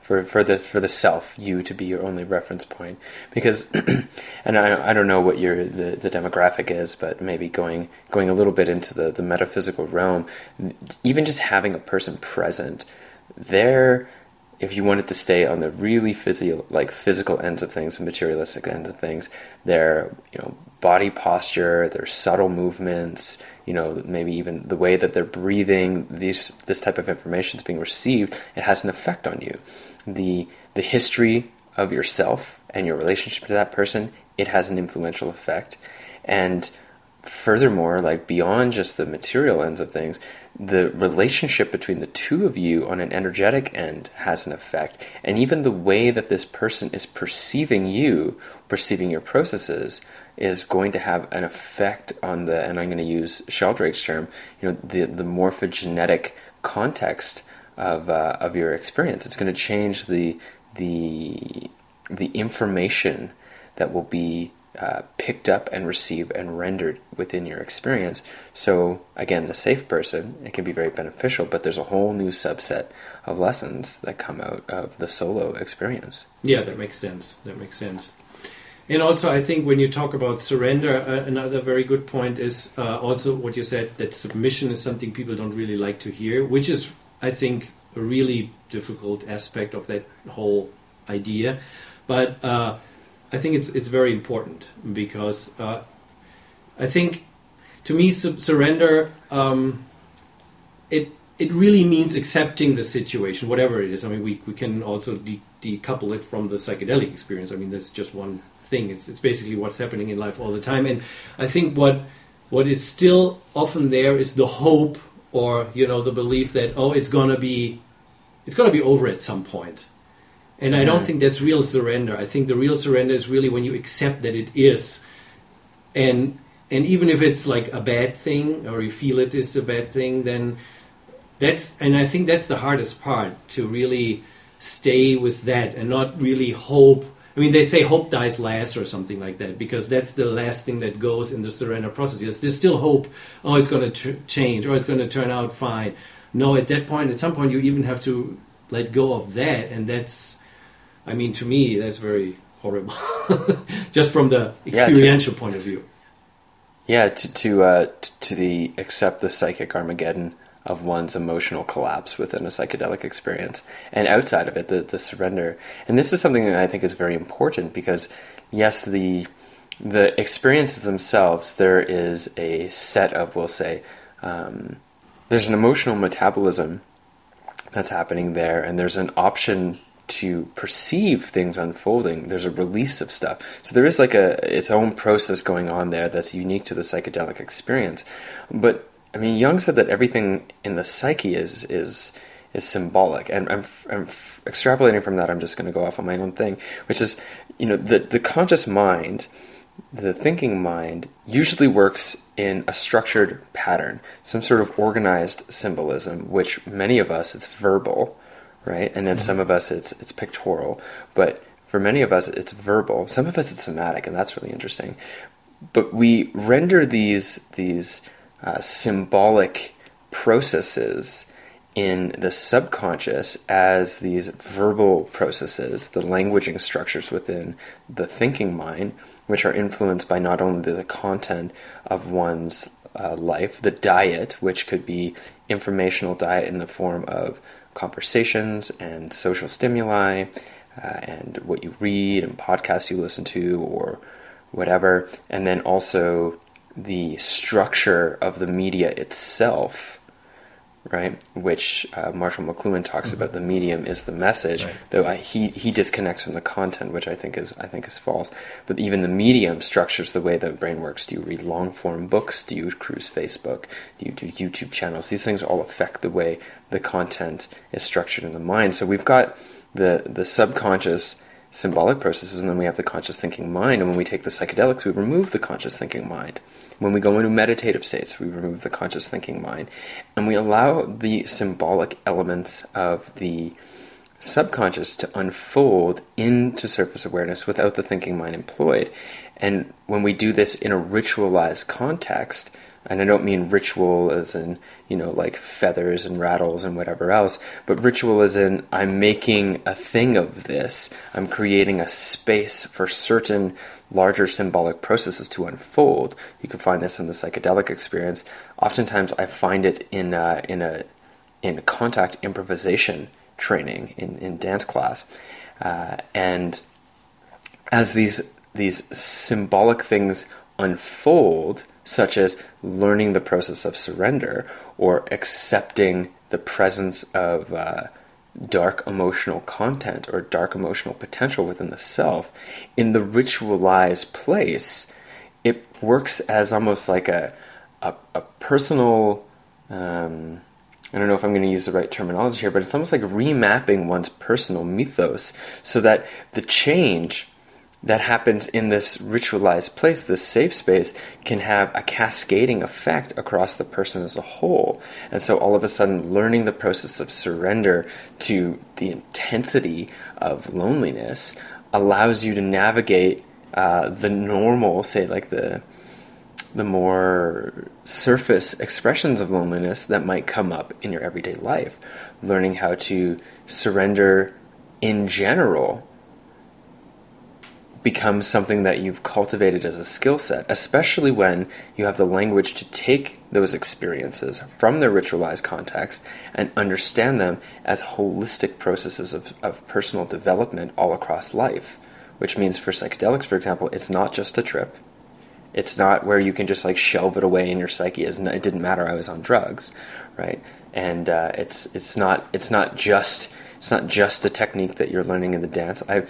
For for the for the self, you to be your only reference point, because, and I I don't know what your the, the demographic is, but maybe going going a little bit into the the metaphysical realm, even just having a person present, there, if you wanted to stay on the really physio like physical ends of things, the materialistic ends of things, their you know body posture, their subtle movements, you know maybe even the way that they're breathing, these this type of information is being received, it has an effect on you. The the history of yourself and your relationship to that person, it has an influential effect, and furthermore, like beyond just the material ends of things, the relationship between the two of you on an energetic end has an effect. And even the way that this person is perceiving you, perceiving your processes, is going to have an effect on the, and I'm going to use Sheldrake's term, you know, the, the morphogenetic context of, uh, of your experience. It's going to change the, the, the information that will be uh, picked up and received and rendered within your experience. So, again, the safe person, it can be very beneficial, but there's a whole new subset of lessons that come out of the solo experience. Yeah, that makes sense. That makes sense. And also, I think when you talk about surrender, uh, another very good point is uh, also what you said that submission is something people don't really like to hear, which is, I think, a really difficult aspect of that whole idea. But uh, I think it's it's very important because uh, I think to me su- surrender um, it it really means accepting the situation, whatever it is. I mean, we, we can also de- decouple it from the psychedelic experience. I mean, that's just one thing. It's it's basically what's happening in life all the time. And I think what what is still often there is the hope or you know the belief that oh it's gonna be it's gonna be over at some point. And I don't think that's real surrender. I think the real surrender is really when you accept that it is, and and even if it's like a bad thing or you feel it is a bad thing, then that's and I think that's the hardest part to really stay with that and not really hope. I mean, they say hope dies last or something like that because that's the last thing that goes in the surrender process. Yes, there's still hope. Oh, it's going to tr- change or it's going to turn out fine. No, at that point, at some point, you even have to let go of that, and that's. I mean, to me, that's very horrible, just from the Yeah, to- experiential point of view. Yeah, to to uh, to the accept the psychic Armageddon of one's emotional collapse within a psychedelic experience, and outside of it, the the surrender. And this is something that I think is very important because, yes, the the experiences themselves, there is a set of, we'll say, um, there's an emotional metabolism that's happening there, and there's an option to perceive things unfolding. There's a release of stuff. So there is like a its own process going on there that's unique to the psychedelic experience. But I mean, Jung said that everything in the psyche is is is symbolic, and I'm, I'm extrapolating from that. I'm just going to go off on my own thing, which is, you know, the the conscious mind the thinking mind usually works in a structured pattern, some sort of organized symbolism, which many of us it's verbal, right? And then mm-hmm. some of us it's it's pictorial, but for many of us it's verbal. Some of us it's somatic, and that's really interesting. But we render these these uh, symbolic processes in the subconscious as these verbal processes, the languaging structures within the thinking mind, which are influenced by not only the content of one's uh, life, the diet, which could be informational diet in the form of conversations and social stimuli, uh, and what you read and podcasts you listen to, or whatever, and then also the structure of the media itself right? Which uh, Marshall McLuhan talks mm-hmm. about. The medium is the message, right. though I, he he disconnects from the content, which I think is I think is false. But even the medium structures the way the brain works. Do you read long form books? Do you cruise Facebook? Do you do YouTube channels? These things all affect the way the content is structured in the mind. So we've got the the subconscious symbolic processes, and then we have the conscious thinking mind. And when we take the psychedelics, we remove the conscious thinking mind. When we go into meditative states, we remove the conscious thinking mind and we allow the symbolic elements of the subconscious to unfold into surface awareness without the thinking mind employed. And when we do this in a ritualized context, and I don't mean ritual as in, you know, like feathers and rattles and whatever else, but ritual as in I'm making a thing of this. I'm creating a space for certain larger symbolic processes to unfold. You can find this in the psychedelic experience. Oftentimes, I find it in uh, in a in contact improvisation training in, in dance class, uh, and as these these symbolic things unfold, such as learning the process of surrender or accepting the presence of uh, dark emotional content or dark emotional potential within the self, in the ritualized place, it works as almost like a a, a personal. Um, I don't know if I'm going to use the right terminology here, but it's almost like remapping one's personal mythos so that the change that happens in this ritualized place, this safe space, can have a cascading effect across the person as a whole. And so all of a sudden, learning the process of surrender to the intensity of loneliness allows you to navigate uh, the normal, say, like the the more surface expressions of loneliness that might come up in your everyday life. Learning how to surrender in general becomes something that you've cultivated as a skill set, especially when you have the language to take those experiences from their ritualized context and understand them as holistic processes of, of personal development all across life. Which means for psychedelics, for example, it's not just a trip. It's not where you can just like shelve it away in your psyche as it didn't matter I was on drugs, right? And uh, it's it's not it's not just it's not just a technique that you're learning in the dance. I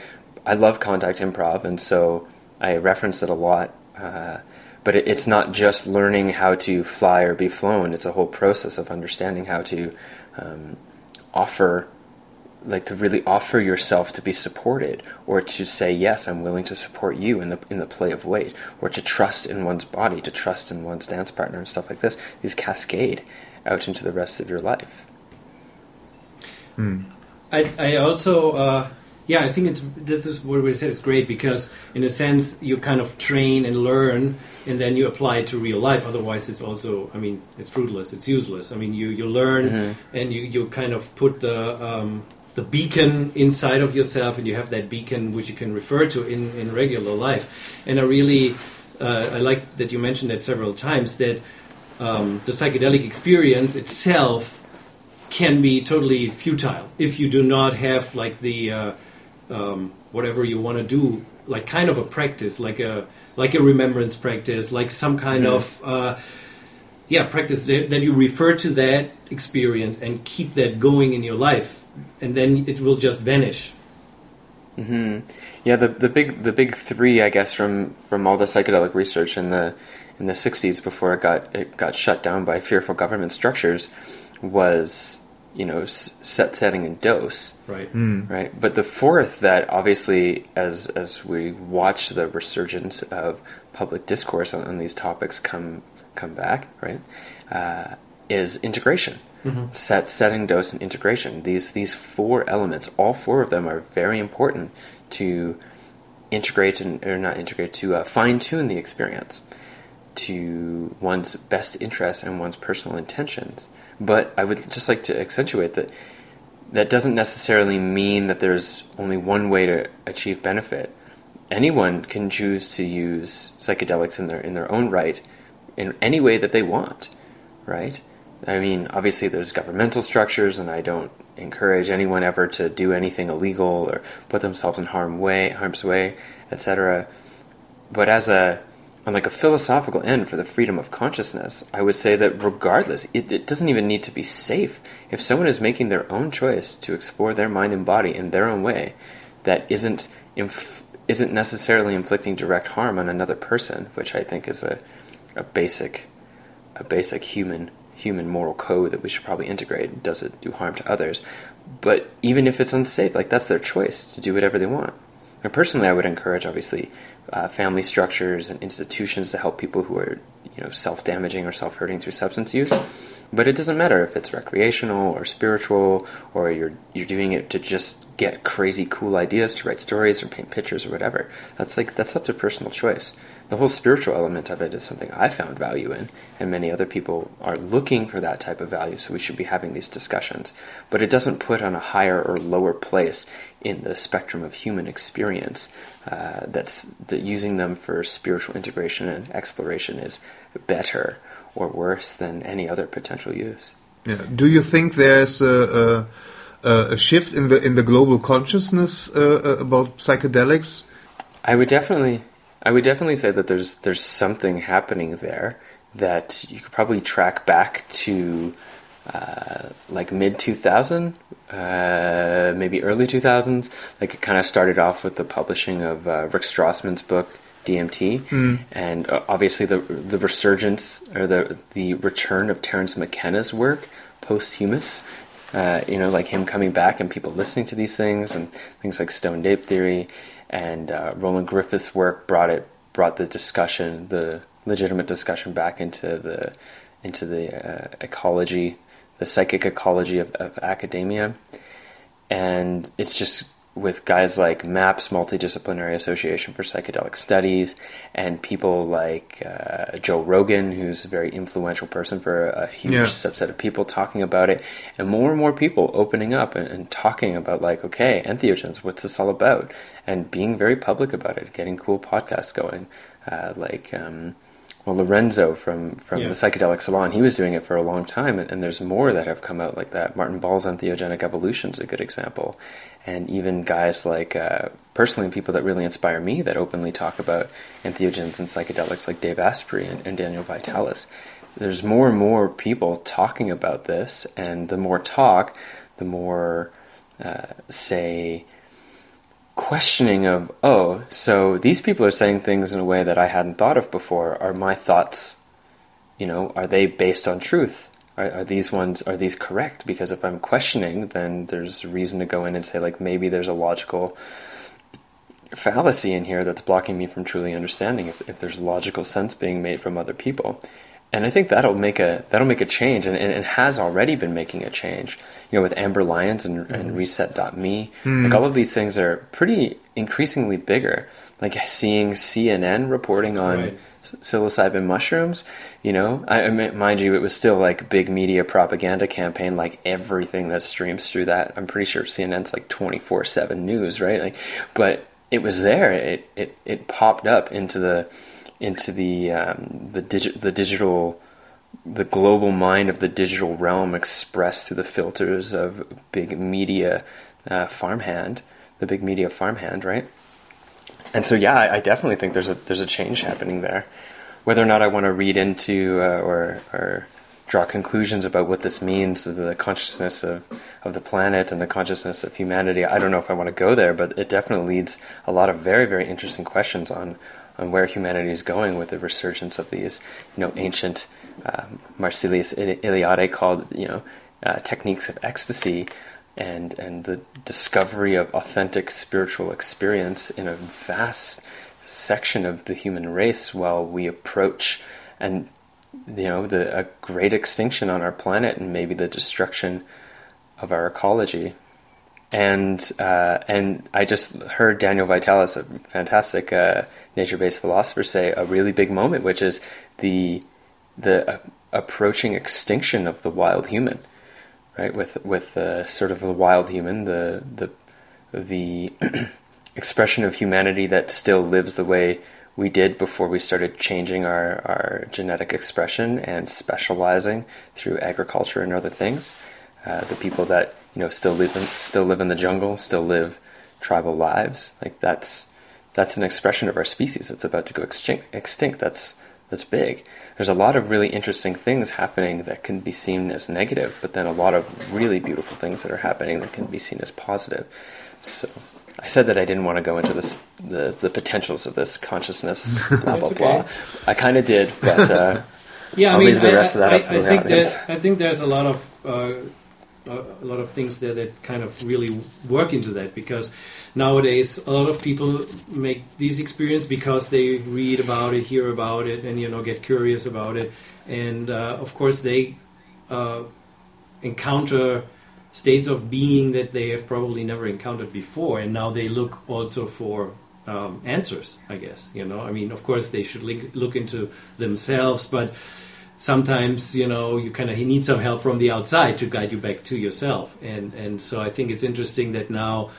I love contact improv, and so I reference it a lot. Uh, but it, it's not just learning how to fly or be flown. It's a whole process of understanding how to um, offer, like to really offer yourself to be supported, or to say yes, I'm willing to support you in the in the play of weight, or to trust in one's body, to trust in one's dance partner, and stuff like this. These cascade out into the rest of your life. Hmm. I I also. Uh yeah, I think it's this is what we said. It's great because in a sense you kind of train and learn, and then you apply it to real life. Otherwise, it's also I mean it's fruitless. It's useless. I mean you you learn mm-hmm. and you you kind of put the um, the beacon inside of yourself, and you have that beacon which you can refer to in in regular life. And I really uh, I like that you mentioned that several times that um, the psychedelic experience itself can be totally futile if you do not have like the uh, um, whatever you want to do, like kind of a practice, like a like a remembrance practice, like some kind mm-hmm. of uh, yeah practice that, that, you refer to that experience and keep that going in your life, and then it will just vanish. hmm Yeah, the the big the big three, I guess, from from all the psychedelic research in the in the '60s before it got it got shut down by fearful government structures, was you know, set, setting, and dose. Right. Right. But the fourth, that obviously, as as we watch the resurgence of public discourse on, on these topics come come back, right, uh, is integration. Set, setting, dose, and integration. These these four elements, all four of them, are very important to integrate and or not integrate to uh, fine tune the experience to one's best interests and one's personal intentions. But I would just like to accentuate that that doesn't necessarily mean that there's only one way to achieve benefit. Anyone can choose to use psychedelics in their in their own right in any way that they want, right? I mean, obviously there's governmental structures and I don't encourage anyone ever to do anything illegal or put themselves in harm way, harm's way, etc. But as a on like a philosophical end for the freedom of consciousness, I would say that regardless, it, it doesn't even need to be safe. If someone is making their own choice to explore their mind and body in their own way, that isn't inf- isn't necessarily inflicting direct harm on another person, which I think is a a basic a basic human human moral code that we should probably integrate. Does it do harm to others? But even if it's unsafe, like that's their choice to do whatever they want. And personally, I would encourage, obviously, uh, family structures and institutions to help people who are, you know, self-damaging or self-hurting through substance use. But it doesn't matter if it's recreational or spiritual, or you're you're doing it to just get crazy cool ideas to write stories or paint pictures or whatever. That's like that's up to personal choice. The whole spiritual element of it is something I found value in, and many other people are looking for that type of value. So we should be having these discussions. But it doesn't put on a higher or lower place in the spectrum of human experience. Uh, that's that using them for spiritual integration and exploration is better or worse than any other potential use. Yeah. Do you think there's a, a, a shift in the in the global consciousness uh, about psychedelics? I would definitely, I would definitely say that there's there's something happening there that you could probably track back to uh, like mid 2000, uh, maybe early 2000s. Like it kind of started off with the publishing of uh, Rick Strassman's book DMT, and uh, obviously the the resurgence or the the return of Terence McKenna's work posthumous. Uh, you know, like him coming back and people listening to these things and things like Stoned Ape Theory and uh, Roland Griffiths' work brought it brought the discussion, the legitimate discussion, back into the into the uh, ecology, the psychic ecology of, of academia, and it's just with guys like MAPS, Multidisciplinary Association for Psychedelic Studies, and people like uh, Joe Rogan, who's a very influential person for a huge Yeah. subset of people talking about it, and more and more people opening up and, and talking about like, okay, entheogens, what's this all about, and being very public about it, getting cool podcasts going, uh, like. Um, well, Lorenzo from from Yeah. the Psychedelic Salon, he was doing it for a long time, and, and there's more that have come out like that. Martin Ball's Entheogenic Evolution is a good example, and even guys like uh, personally people that really inspire me that openly talk about entheogens and psychedelics, like Dave Asprey and, and Daniel Vitalis. There's more and more people talking about this, and the more talk, the more uh, say questioning of oh so these people are saying things in a way that i hadn't thought of before. Are my thoughts you know are they based on truth? Are, are these ones are these correct? Because if i'm questioning then there's reason to go in and say like maybe there's a logical fallacy in here that's blocking me from truly understanding if, if there's logical sense being made from other people and I think that'll make a that'll make a change, and, and it has already been making a change. You know, with Amber Lyons and, and mm-hmm. Reset.me, mm-hmm. like all of these things are pretty increasingly bigger. Like seeing CNN reporting on Right. psilocybin mushrooms. You know, I, I mean, mind you, it was still like big media propaganda campaign, like everything that streams through that. I'm pretty sure CNN's like 24 seven news, right? Like, but it was there. It it it popped up into the into the um, the digi- the digital the global mind of the digital realm expressed through the filters of big media uh, farmhand, the big media farmhand, right? And so, yeah, I, I definitely think there's a there's a change happening there. Whether or not I want to read into uh, or or draw conclusions about what this means to the consciousness of, of the planet and the consciousness of humanity, I don't know if I want to go there, but it definitely leads a lot of very very interesting questions on on where humanity is going with the resurgence of these, you know, ancient um, Marsilius Ili- Eliade called, you know, uh, techniques of ecstasy and and the discovery of authentic spiritual experience in a vast section of the human race while we approach and you know the a great extinction on our planet and maybe the destruction of our ecology. And uh, and I just heard Daniel Vitalis, a fantastic uh, nature-based philosophers say a really big moment, which is the the uh, approaching extinction of the wild human, right? With with uh, sort of the wild human, the the the expression of humanity that still lives the way we did before we started changing our, our genetic expression and specializing through agriculture and other things. Uh, the people that you know still live in, still live in the jungle, still live tribal lives. Like that's that's an expression of our species that's about to go extinct. extinct. That's that's big. There's a lot of really interesting things happening that can be seen as negative, but then a lot of really beautiful things that are happening that can be seen as positive. So I said that I didn't want to go into this the the potentials of this consciousness, blah blah okay. blah. I kind of did, but uh, yeah, I I'll mean, I, I, I think that I think there's a lot of uh, a lot of things there that kind of really work into that because nowadays a lot of people make these experiences because they read about it, hear about it, and you know get curious about it, and uh, of course they uh, encounter states of being that they have probably never encountered before, and now they look also for um, answers. I guess you know. I mean, of course they should look into themselves, but sometimes you know you kind of need some help from the outside to guide you back to yourself. And and so i think it's interesting that now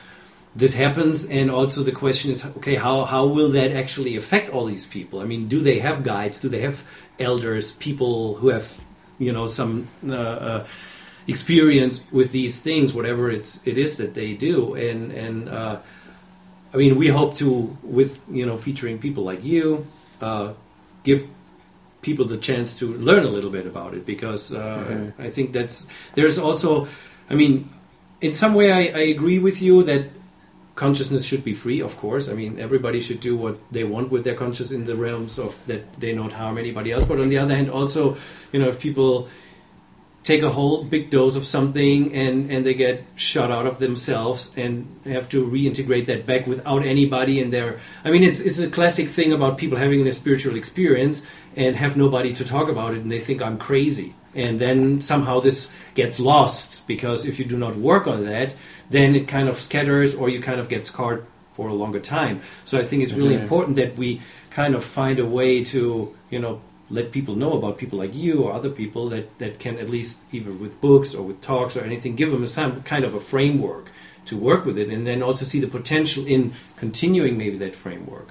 this happens. And also the question is okay how how will that actually affect all these people? I mean do they have guides? Do they have elders people who have you know some uh, uh, experience with these things whatever it's it is that they do? And and uh, i mean we hope to with you know featuring people like you uh, give people the chance to learn a little bit about it because uh, mm-hmm. I think that's there's also I mean in some way I, I, agree with you that consciousness should be free of course I mean everybody should do what they want with their conscious in the realms of that they not harm anybody else but on the other hand also you know if people take a whole big dose of something and, and they get shut out of themselves and have to reintegrate that back without anybody in there. I mean, it's, it's a classic thing about people having a spiritual experience and have nobody to talk about it and they think I'm crazy. And then somehow this gets lost because if you do not work on that, then it kind of scatters or you kind of get scarred for a longer time. So I think it's really mm-hmm. important that we kind of find a way to, you know, let people know about people like you or other people that, that can at least either with books or with talks or anything give them some kind of a framework to work with it and then also see the potential in continuing maybe that framework.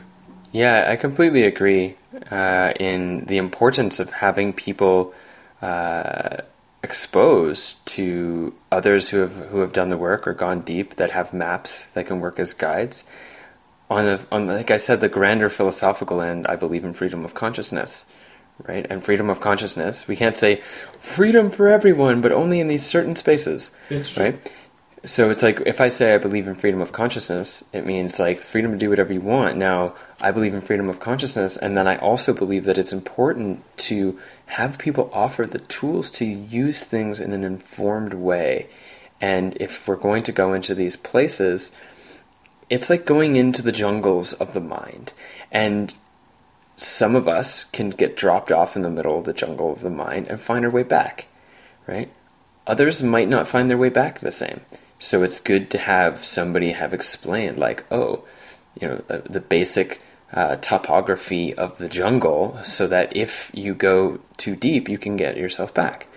Yeah i completely agree uh, in the importance of having people uh, exposed to others who have who have done the work or gone deep that have maps that can work as guides. On the on like I said the grander philosophical end I believe in freedom of consciousness right? And freedom of consciousness. We can't say freedom for everyone, but only in these certain spaces, It's right? So it's like if I say I believe in freedom of consciousness, it means like freedom to do whatever you want. Now, I believe in freedom of consciousness, and then I also believe that it's important to have people offer the tools to use things in an informed way. And if we're going to go into these places, it's like going into the jungles of the mind. And some of us can get dropped off in the middle of the jungle of the mind and find our way back, right? Others might not find their way back the same. So it's good to have somebody have explained, like, oh, you know, the, basic uh, topography of the jungle, so that if you go too deep, you can get yourself back.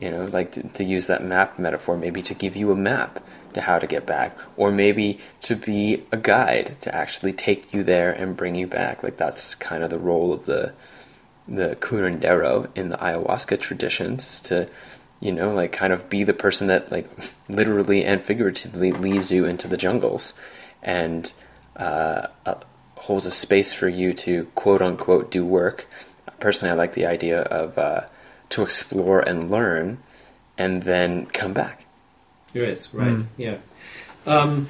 You know, like to, to use that map metaphor, maybe to give you a map to how to get back, or maybe to be a guide to actually take you there and bring you back. Like that's kind of the role of the the curandero in the ayahuasca traditions to you know like kind of be the person that like literally and figuratively leads you into the jungles and uh, uh, holds a space for you to quote unquote do work personally i like the idea of uh, to explore and learn and then come back Yes, right. Mm. Yeah. Um,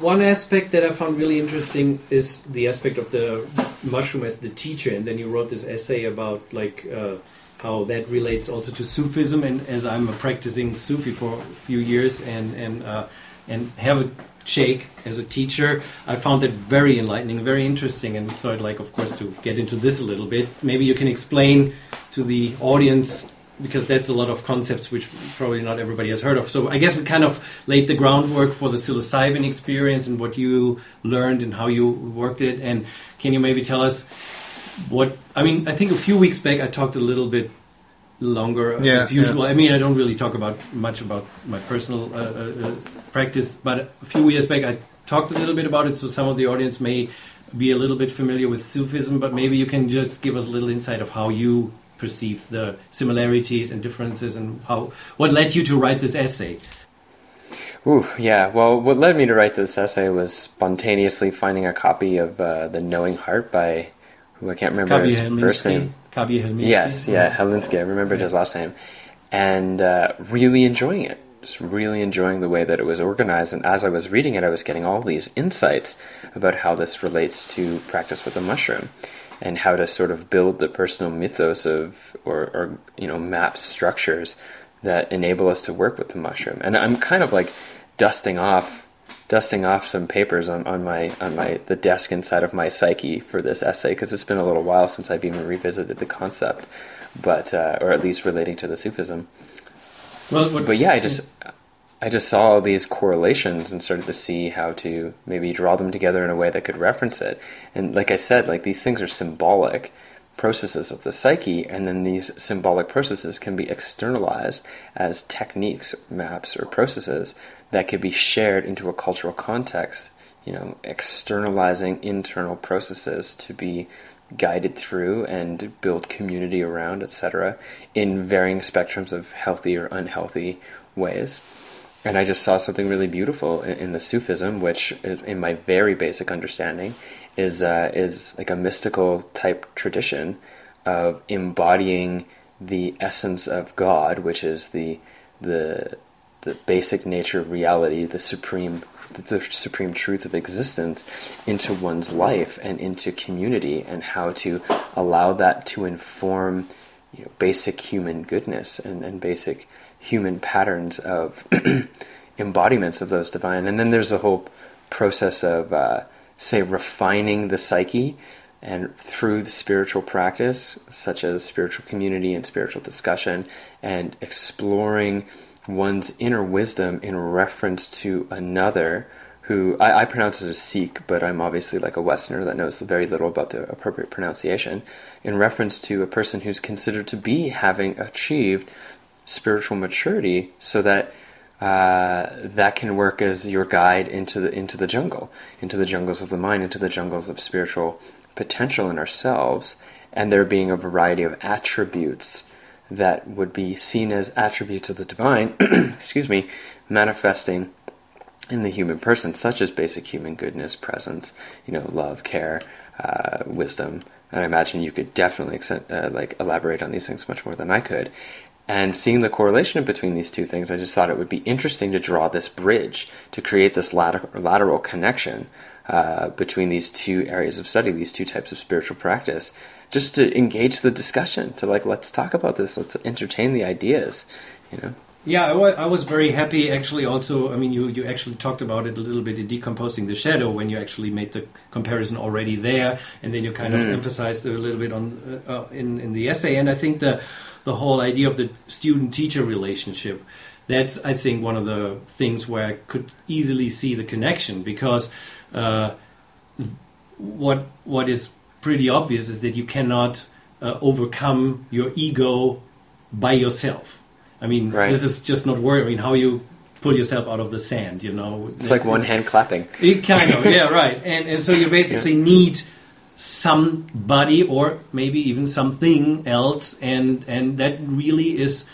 one aspect that I found really interesting is the aspect of the mushroom as the teacher, and then you wrote this essay about like uh, how that relates also to Sufism. And as I'm a practicing Sufi for a few years and and uh, and have a Sheikh as a teacher, I found it very enlightening, very interesting, and so I'd like, of course, to get into this a little bit. Maybe you can explain to the audience because that's a lot of concepts which probably not everybody has heard of. So I guess we kind of laid the groundwork for the psilocybin experience and what you learned and how you worked it. And can you maybe tell us what? I mean, I think a few weeks back I talked a little bit longer Yeah, as usual. yeah. I mean, I don't really talk about much about my personal uh, uh, uh, practice, but a few years back I talked a little bit about it, so some of the audience may be a little bit familiar with Sufism, but maybe you can just give us a little insight of how you perceive the similarities and differences and how what led you to write this essay. Ooh, yeah. Well, what led me to write this essay was spontaneously finding a copy of uh, The Knowing Heart by who I can't remember Kabir his first name. Kabir Helminski. Yes, yeah, Helminski. I remembered his last name, and uh, really enjoying it. Just really enjoying the way that it was organized. And as I was reading it, I was getting all these insights about how this relates to practice with a mushroom, and how to sort of build the personal mythos of, or, or you know, map structures that enable us to work with the mushroom. And I'm kind of like dusting off dusting off some papers on, on my on my the desk inside of my psyche for this essay because it's been a little while since I've even revisited the concept, but uh, or at least relating to the Sufism. Well, what, But yeah, I just I just saw these correlations and started to see how to maybe draw them together in a way that could reference it. And like I said, like these things are symbolic processes of the psyche, and then these symbolic processes can be externalized as techniques, maps, or processes that could be shared into a cultural context. You know, externalizing internal processes to be guided through and build community around, etc., in varying spectrums of healthy or unhealthy ways. And I just saw something really beautiful in, in the Sufism, which, in my very basic understanding, is uh, is like a mystical type tradition of embodying the essence of God, which is the the the basic nature of reality, the supreme the supreme truth of existence into one's life and into community and how to allow that to inform you know, basic human goodness and, and basic human patterns of embodiments of those divine. And then there's the whole process of, uh, say, refining the psyche and through the spiritual practice, such as spiritual community and spiritual discussion, and exploring one's inner wisdom in reference to another who I, I pronounce it as Sikh, but I'm obviously like a Westerner that knows very little about the appropriate pronunciation, in reference to a person who's considered to be having achieved spiritual maturity so that uh, that can work as your guide into the into the jungle, into the jungles of the mind, into the jungles of spiritual potential in ourselves, and there being a variety of attributes that would be seen as attributes of the divine, excuse me, manifesting in the human person, such as basic human goodness, presence, you know, love, care, uh, wisdom. And I imagine you could definitely uh, like elaborate on these things much more than I could. And seeing the correlation between these two things, I just thought it would be interesting to draw this bridge to create this lateral, lateral connection uh, between these two areas of study, these two types of spiritual practice, just to engage the discussion. To like, let's talk about this. Let's entertain the ideas. You know. Yeah, I was very happy actually also. I mean, you, you actually talked about it a little bit in decomposing the shadow when you actually made the comparison already there, and then you kind of emphasized a little bit on uh, uh, in in the essay. And I think the the whole idea of the student teacher relationship that's I think one of the things where I could easily see the connection because uh, what what is pretty obvious is that you cannot uh, overcome your ego by yourself. I mean, Right. this is just not working. I mean, how you pull yourself out of the sand, you know? It's like one hand clapping. It kind of, yeah, right. And and so you basically need somebody or maybe even something else, and and that really is.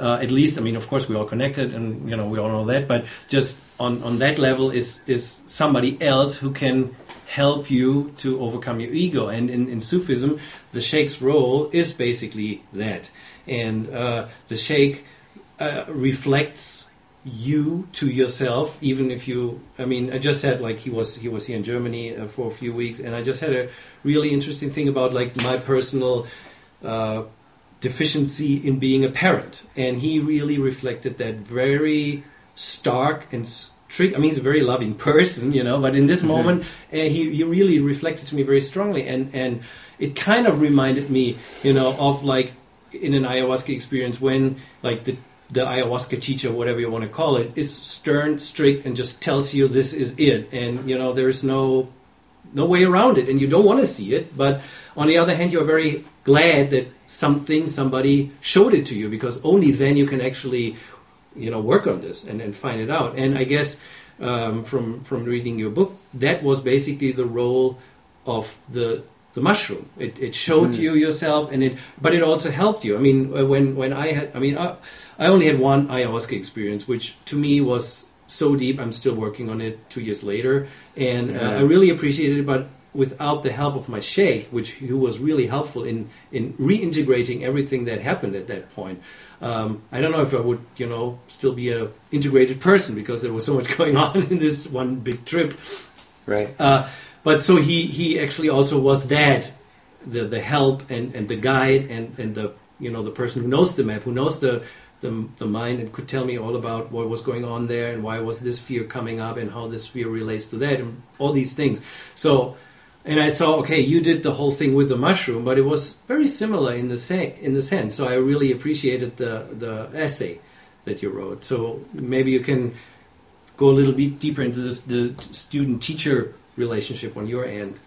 Uh, at least, I mean, of course, we're all connected, and you know, we all know that. But just on, on that level, is is somebody else who can help you to overcome your ego. And in, in Sufism, the sheikh's role is basically that, and uh, the sheikh uh, reflects you to yourself even if you i mean i just had like he was he was here in germany uh, for a few weeks and i just had a really interesting thing about like my personal uh, deficiency in being a parent, and he really reflected that very stark and strict. I mean, he's a very loving person, you know, but in this mm-hmm. moment, uh, he he really reflected to me very strongly, and and it kind of reminded me, you know, of like in an ayahuasca experience when like the the ayahuasca teacher, whatever you want to call it, is stern, strict, and just tells you this is it, and you know there's no no way around it, and you don't want to see it. But on the other hand, you're very glad that something somebody showed it to you because only then you can actually you know work on this and, and find it out. And I guess um, from from reading your book, that was basically the role of the the mushroom. It, it showed mm. you yourself, and it but it also helped you. I mean, uh, when when I had, I mean, I, I only had one ayahuasca experience, which to me was so deep. I'm still working on it two years later, and uh, I really appreciated it. But without the help of my sheikh, which who was really helpful in in reintegrating everything that happened at that point. Um, I don't know if I would, you know, still be a integrated person because there was so much going on in this one big trip. Right. Uh, but so he he actually also was that the the help and and the guide and and the you know the person who knows the map who knows the the, the mind and could tell me all about what was going on there and why was this fear coming up and how this fear relates to that and all these things so and I saw okay you did the whole thing with the mushroom but it was very similar in the same in the sense so I really appreciated the the essay that you wrote so maybe you can go a little bit deeper into this the student teacher relationship on your end.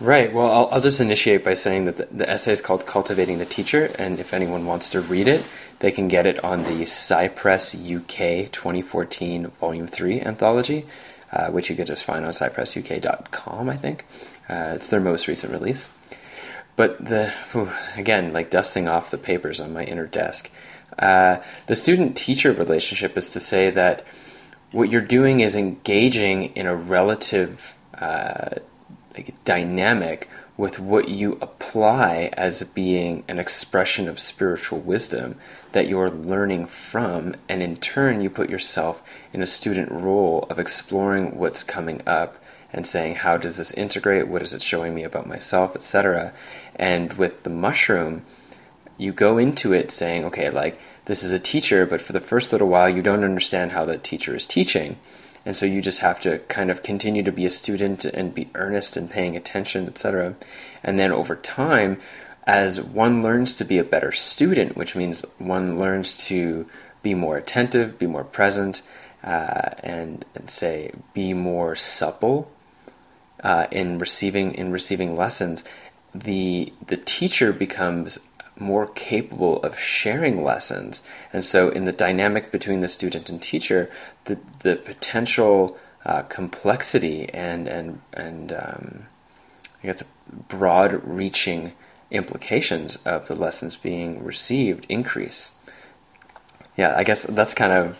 Right. Well, I'll, I'll just initiate by saying that the, the, essay is called Cultivating the Teacher, and if anyone wants to read it, they can get it on the Psypress UK 2014 Volume 3 anthology, uh, which you can just find on psypressuk.com, I think. Uh, it's their most recent release. But the whew, again, like dusting off the papers on my inner desk, uh, the student teacher relationship is to say that what you're doing is engaging in a relative uh, like dynamic with what you apply as being an expression of spiritual wisdom that you're learning from, and in turn, you put yourself in a student role of exploring what's coming up and saying, How does this integrate? What is it showing me about myself, etc. And with the mushroom, you go into it saying, Okay, like this is a teacher, but for the first little while, you don't understand how that teacher is teaching. And so you just have to kind of continue to be a student and be earnest and paying attention, etc. And then over time, as one learns to be a better student, which means one learns to be more attentive, be more present, uh, and, and say be more supple uh, in receiving in receiving lessons, the the teacher becomes more capable of sharing lessons. And so, in the dynamic between the student and teacher, the, the potential uh, complexity and, and, and um, I guess broad reaching implications of the lessons being received increase. Yeah, I guess that's kind of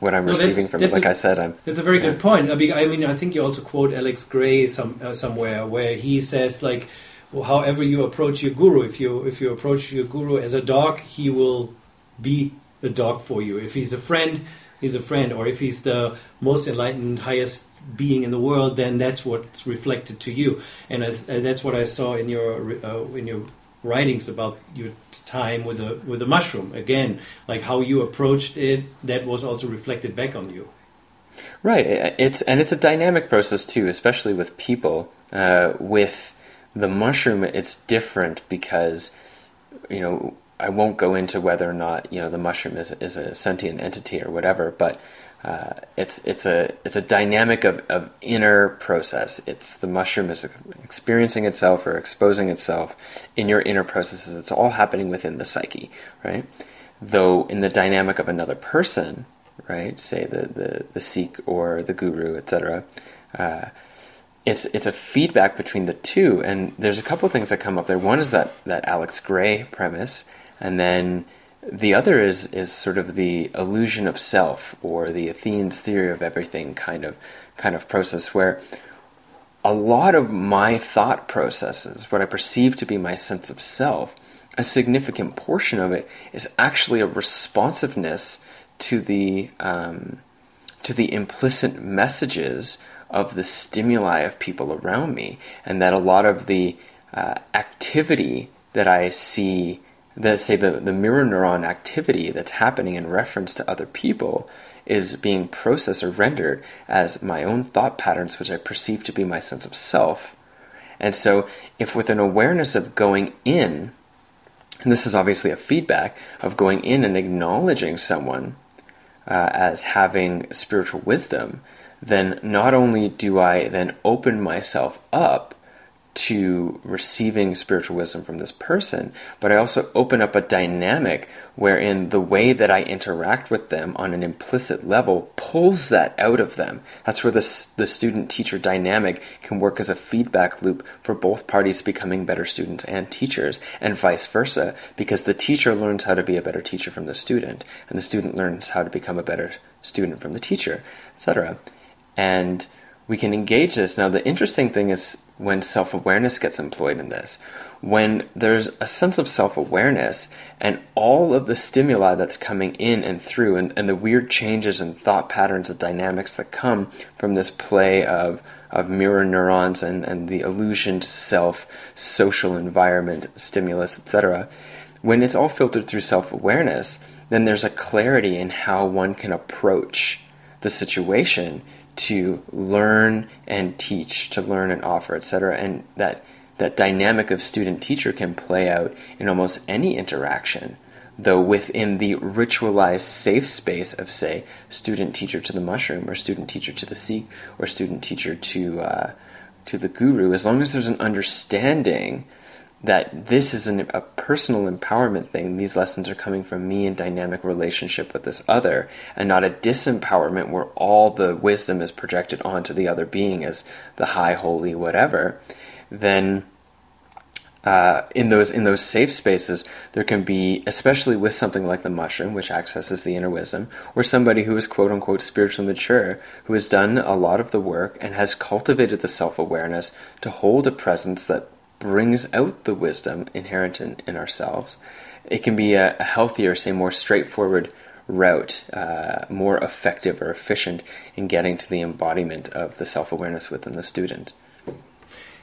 what I'm no, receiving from it. Like a, I said, I'm. That's a very yeah. good point. I mean, I mean, I think you also quote Alex Grey some uh, somewhere where he says like however you approach your guru. If you if you approach your guru as a dog, he will be a dog for you. If he's a friend, he's a friend. Or if he's the most enlightened, highest being in the world, then that's what's reflected to you. And as, as that's what I saw in your uh, in your writings about your time with a with a mushroom. Again, like how you approached it, that was also reflected back on you. Right. It's and it's a dynamic process too, especially with people. Uh, with the mushroom, it's different because, you know, I won't go into whether or not you know the mushroom is is a sentient entity or whatever, but uh, it's it's a it's a dynamic of, of inner process. It's the mushroom is experiencing itself or exposing itself in your inner processes. It's all happening within the psyche, right? Though in the dynamic of another person, right? Say the the, the sheikh or the guru, etc. Uh, it's it's a feedback between the two, and there's a couple things that come up there. One is that that Alex Grey premise, and then the other is is sort of the illusion of self or the Athene's theory of everything kind of kind of process where a lot of my thought processes, what I perceive to be my sense of self, a significant portion of it is actually a responsiveness to the um, to the implicit messages of the stimuli of people around me, and that a lot of the uh, activity that I see the say the, the mirror neuron activity that's happening in reference to other people is being processed or rendered as my own thought patterns, which I perceive to be my sense of self. And so, if with an awareness of going in, and this is obviously a feedback of going in and acknowledging someone uh, as having spiritual wisdom, then not only do I then open myself up to receiving spiritual wisdom from this person, but I also open up a dynamic wherein the way that I interact with them on an implicit level pulls that out of them. That's where the, the student teacher dynamic can work as a feedback loop for both parties becoming better students and teachers, and vice versa, because the teacher learns how to be a better teacher from the student, and the student learns how to become a better student from the teacher, etc. And we can engage this. Now, the interesting thing is when self awareness gets employed in this. When there's a sense of self awareness and all of the stimuli that's coming in and through, and, and the weird changes in thought patterns and dynamics that come from this play of, of mirror neurons and, and the illusioned self, social environment, stimulus, etc., when it's all filtered through self awareness, then there's a clarity in how one can approach the situation to learn and teach, to learn and offer, etc. And that that dynamic of student teacher can play out in almost any interaction, though within the ritualized safe space of, say, student teacher to the mushroom, or student teacher to the sheikh, or student teacher to uh, to the guru. As long as there's an understanding that this is an, a personal empowerment thing. These lessons are coming from me in dynamic relationship with this other, and not a disempowerment where all the wisdom is projected onto the other being as the high, holy, whatever. Then, uh, in those in those safe spaces, there can be, especially with something like the mushroom, which accesses the inner wisdom, or somebody who is quote unquote spiritually mature, who has done a lot of the work and has cultivated the self awareness to hold a presence that brings out the wisdom inherent in, in ourselves, it can be a, a healthier, say, more straightforward route, uh, more effective or efficient in getting to the embodiment of the self awareness within the student.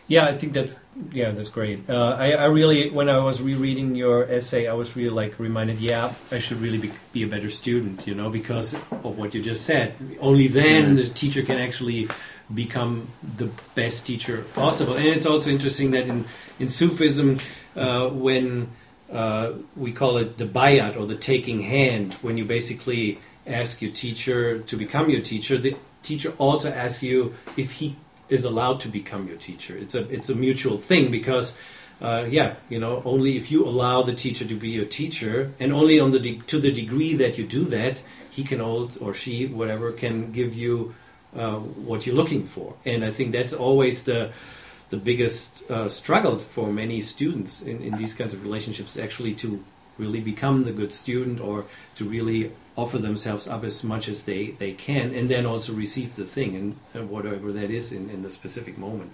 Yeah, I think that's yeah, that's great. Uh, I, I really, when I was rereading your essay, I was really like reminded, yeah, I should really be, be a better student, you know, because of what you just said. Only then mm. the teacher can actually become the best teacher possible. And it's also interesting that in in Sufism, uh, when uh, we call it the bayat or the taking hand, when you basically ask your teacher to become your teacher, the teacher also asks you if he is allowed to become your teacher. It's a it's a mutual thing because. Uh, yeah, you know, only if you allow the teacher to be your teacher, and only on the de- to the degree that you do that, he can hold or she, whatever, can give you uh, what you're looking for. And I think that's always the the biggest uh, struggle for many students in, in these kinds of relationships, actually to really become the good student or to really offer themselves up as much as they, they can and then also receive the thing and, whatever that is in, in the specific moment.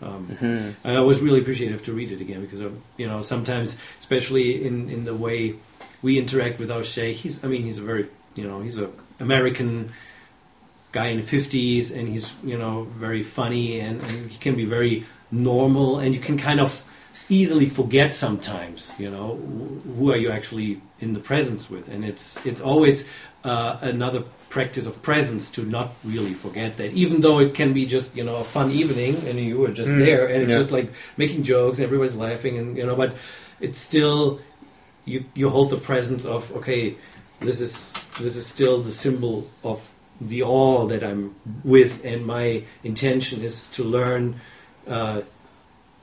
Um, mm-hmm. I was really appreciative to read it again because um, you know sometimes, especially in, in the way we interact with our sheikh, he's I mean he's a very you know he's a American guy in the 50s and he's you know very funny and, and he can be very normal and you can kind of easily forget sometimes you know who are you actually in the presence with and it's it's always uh, another practice of presence to not really forget that even though it can be just you know a fun evening and you were just mm, there and it's yeah. just like making jokes and everybody's laughing and you know but it's still you you hold the presence of okay this is this is still the symbol of the all that I'm with, and my intention is to learn uh,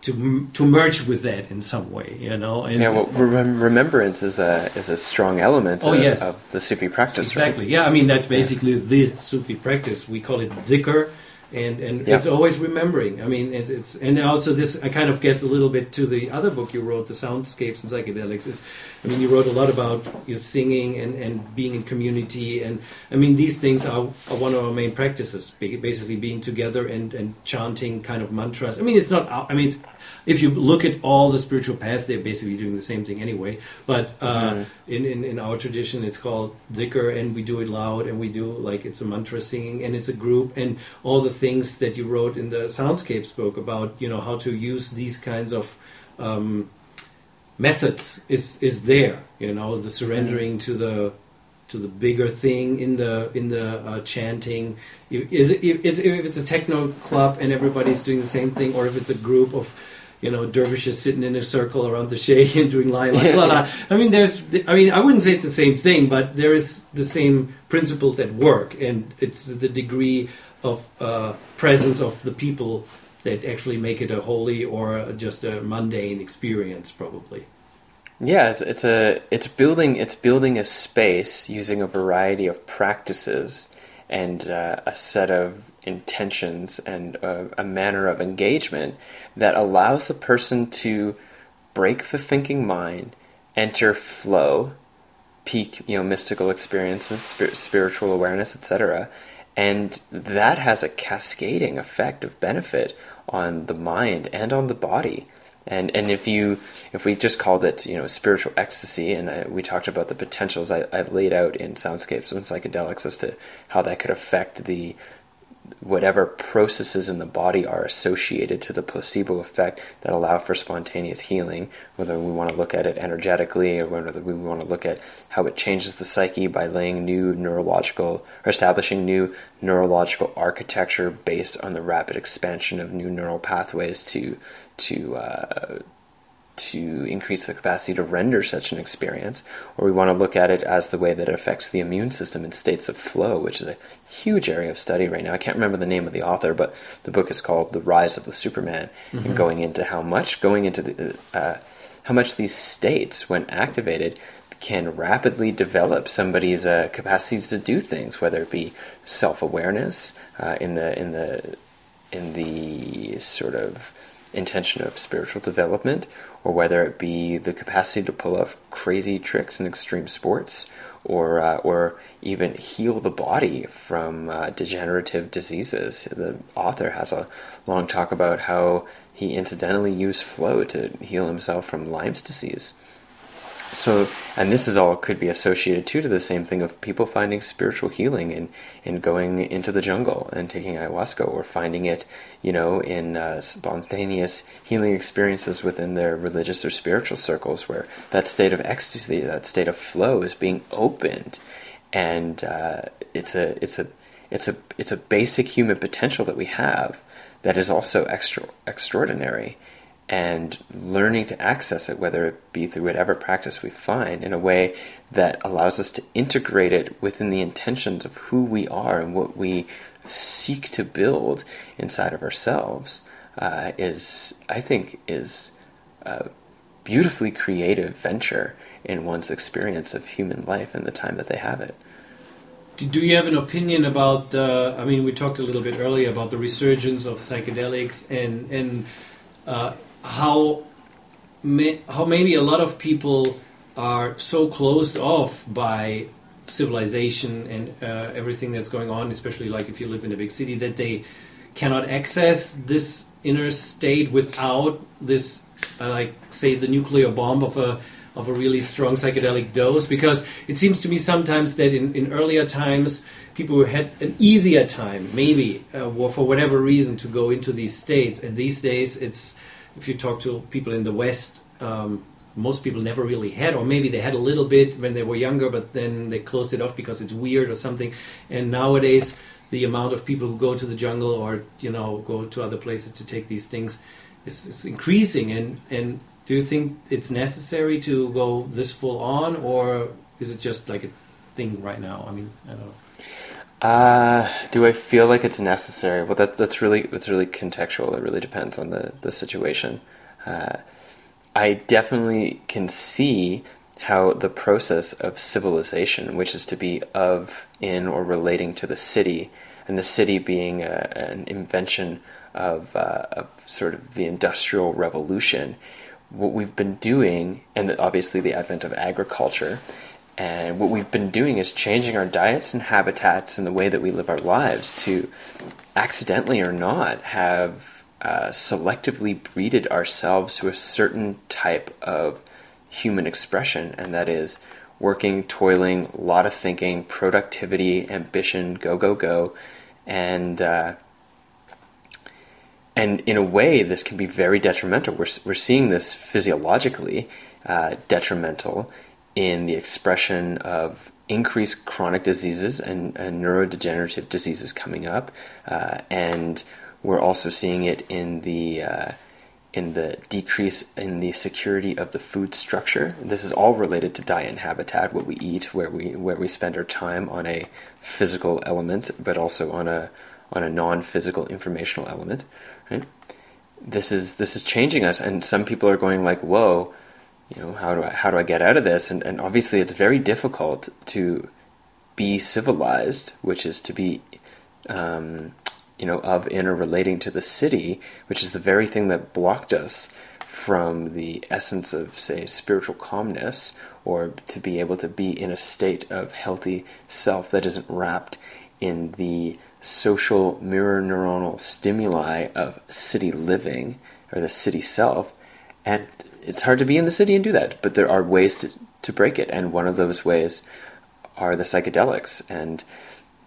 to to merge with that in some way, you know. And yeah, well, rem- remembrance is a is a strong element oh, of, yes. of the Sufi practice. Exactly. Right? Yeah, I mean that's basically yeah. the Sufi practice. We call it dhikr and and it's always remembering. I mean, it, it's and also this kind of gets a little bit to the other book you wrote, the soundscapes and psychedelics. Is I mean, you wrote a lot about your singing and and being in community, and I mean these things are, are one of our main practices, basically being together and and chanting kind of mantras. I mean, it's not. I mean, it's if you look at all the spiritual paths, they're basically doing the same thing anyway. But uh, mm-hmm. in, in, in our tradition, it's called dhikr, and we do it loud, and we do like it's a mantra singing, and it's a group, and all the things that you wrote in the Soundscapes book about you know how to use these kinds of um, methods is is there. You know, the surrendering to the to the bigger thing in the in the uh, chanting. Is if it's a techno club and everybody's doing the same thing, or if it's a group of you know dervishes sitting in a circle around the sheikh and doing la la la la. I mean, there's I mean I wouldn't say it's the same thing, but there is the same principles at work, and it's the degree of uh, presence of the people that actually make it a holy or just a mundane experience, probably. Yeah, it's, it's a it's building it's building a space using a variety of practices and uh, a set of intentions and a, a manner of engagement that allows the person to break the thinking mind, enter flow, peak you know mystical experiences, spiritual awareness, etc. And that has a cascading effect of benefit on the mind and on the body. And and if you if we just called it you know spiritual ecstasy, and I, we talked about the potentials I, I laid out in soundscapes and psychedelics as to how that could affect the whatever processes in the body are associated to the placebo effect that allow for spontaneous healing, whether we want to look at it energetically or whether we want to look at how it changes the psyche by laying new neurological or establishing new neurological architecture based on the rapid expansion of new neural pathways to to uh, to increase the capacity to render such an experience, or we want to look at it as the way that it affects the immune system in states of flow, which is a huge area of study right now. I can't remember the name of the author, but the book is called "The Rise of the Superman," mm-hmm. and going into how much going into the uh, how much these states, when activated, can rapidly develop somebody's uh, capacities to do things, whether it be self awareness uh, in the in the in the sort of intention of spiritual development, or whether it be the capacity to pull off crazy tricks in extreme sports, or uh, or even heal the body from uh, degenerative diseases. The author has a long talk about how he incidentally used flow to heal himself from Lyme's disease. So, and this is all could be associated too to the same thing of people finding spiritual healing and in going into the jungle and taking ayahuasca, or finding it, you know, in uh, spontaneous healing experiences within their religious or spiritual circles, where that state of ecstasy, that state of flow, is being opened, and uh, it's a it's a it's a it's a basic human potential that we have that is also extra extraordinary and learning to access it, whether it be through whatever practice we find, in a way that allows us to integrate it within the intentions of who we are and what we seek to build inside of ourselves, uh, is, I think, is a beautifully creative venture in one's experience of human life and the time that they have it. Do you have an opinion about the? I mean, we talked a little bit earlier about the resurgence of psychedelics and and uh, how may, how maybe a lot of people are so closed off by civilization and uh, everything that's going on, especially like if you live in a big city, that they cannot access this inner state without this, uh, like say, the nuclear bomb of a of a really strong psychedelic dose. Because it seems to me sometimes that in, in earlier times people had an easier time, maybe uh, for whatever reason, to go into these states, and these days it's if you talk to people in the West, um, most people never really had, or maybe they had a little bit when they were younger, but then they closed it off because it's weird or something. And nowadays, the amount of people who go to the jungle or you know go to other places to take these things is, is increasing. And and do you think it's necessary to go this full on, or is it just like a thing right now? I mean, I don't know. Uh, do I feel like it's necessary? Well, that, that's really that's really contextual. It really depends on the the situation. Uh, I definitely can see how the process of civilization, which is to be of, in, or relating to the city, and the city being a, an invention of, uh, of sort of the industrial revolution, what we've been doing, and obviously the advent of agriculture, and what we've been doing is changing our diets and habitats and the way that we live our lives to accidentally or not have uh, selectively breeded ourselves to a certain type of human expression, and that is working, toiling, a lot of thinking, productivity, ambition, go, go, go. And, uh, and in a way, this can be very detrimental. We're, we're seeing this physiologically uh, detrimental in the expression of increased chronic diseases and, and neurodegenerative diseases coming up, uh, and we're also seeing it in the uh, in the decrease in the security of the food structure. This is all related to diet and habitat, what we eat, where we where we spend our time on a physical element, but also on a on a non-physical informational element. Right? This is this is changing us, and some people are going like, "Whoa." You know how do I how do I get out of this? And and obviously it's very difficult to be civilized, which is to be um, you know of in or relating to the city, which is the very thing that blocked us from the essence of say spiritual calmness or to be able to be in a state of healthy self that isn't wrapped in the social mirror neuronal stimuli of city living or the city self and it's hard to be in the city and do that, but there are ways to, to break it, and one of those ways are the psychedelics. And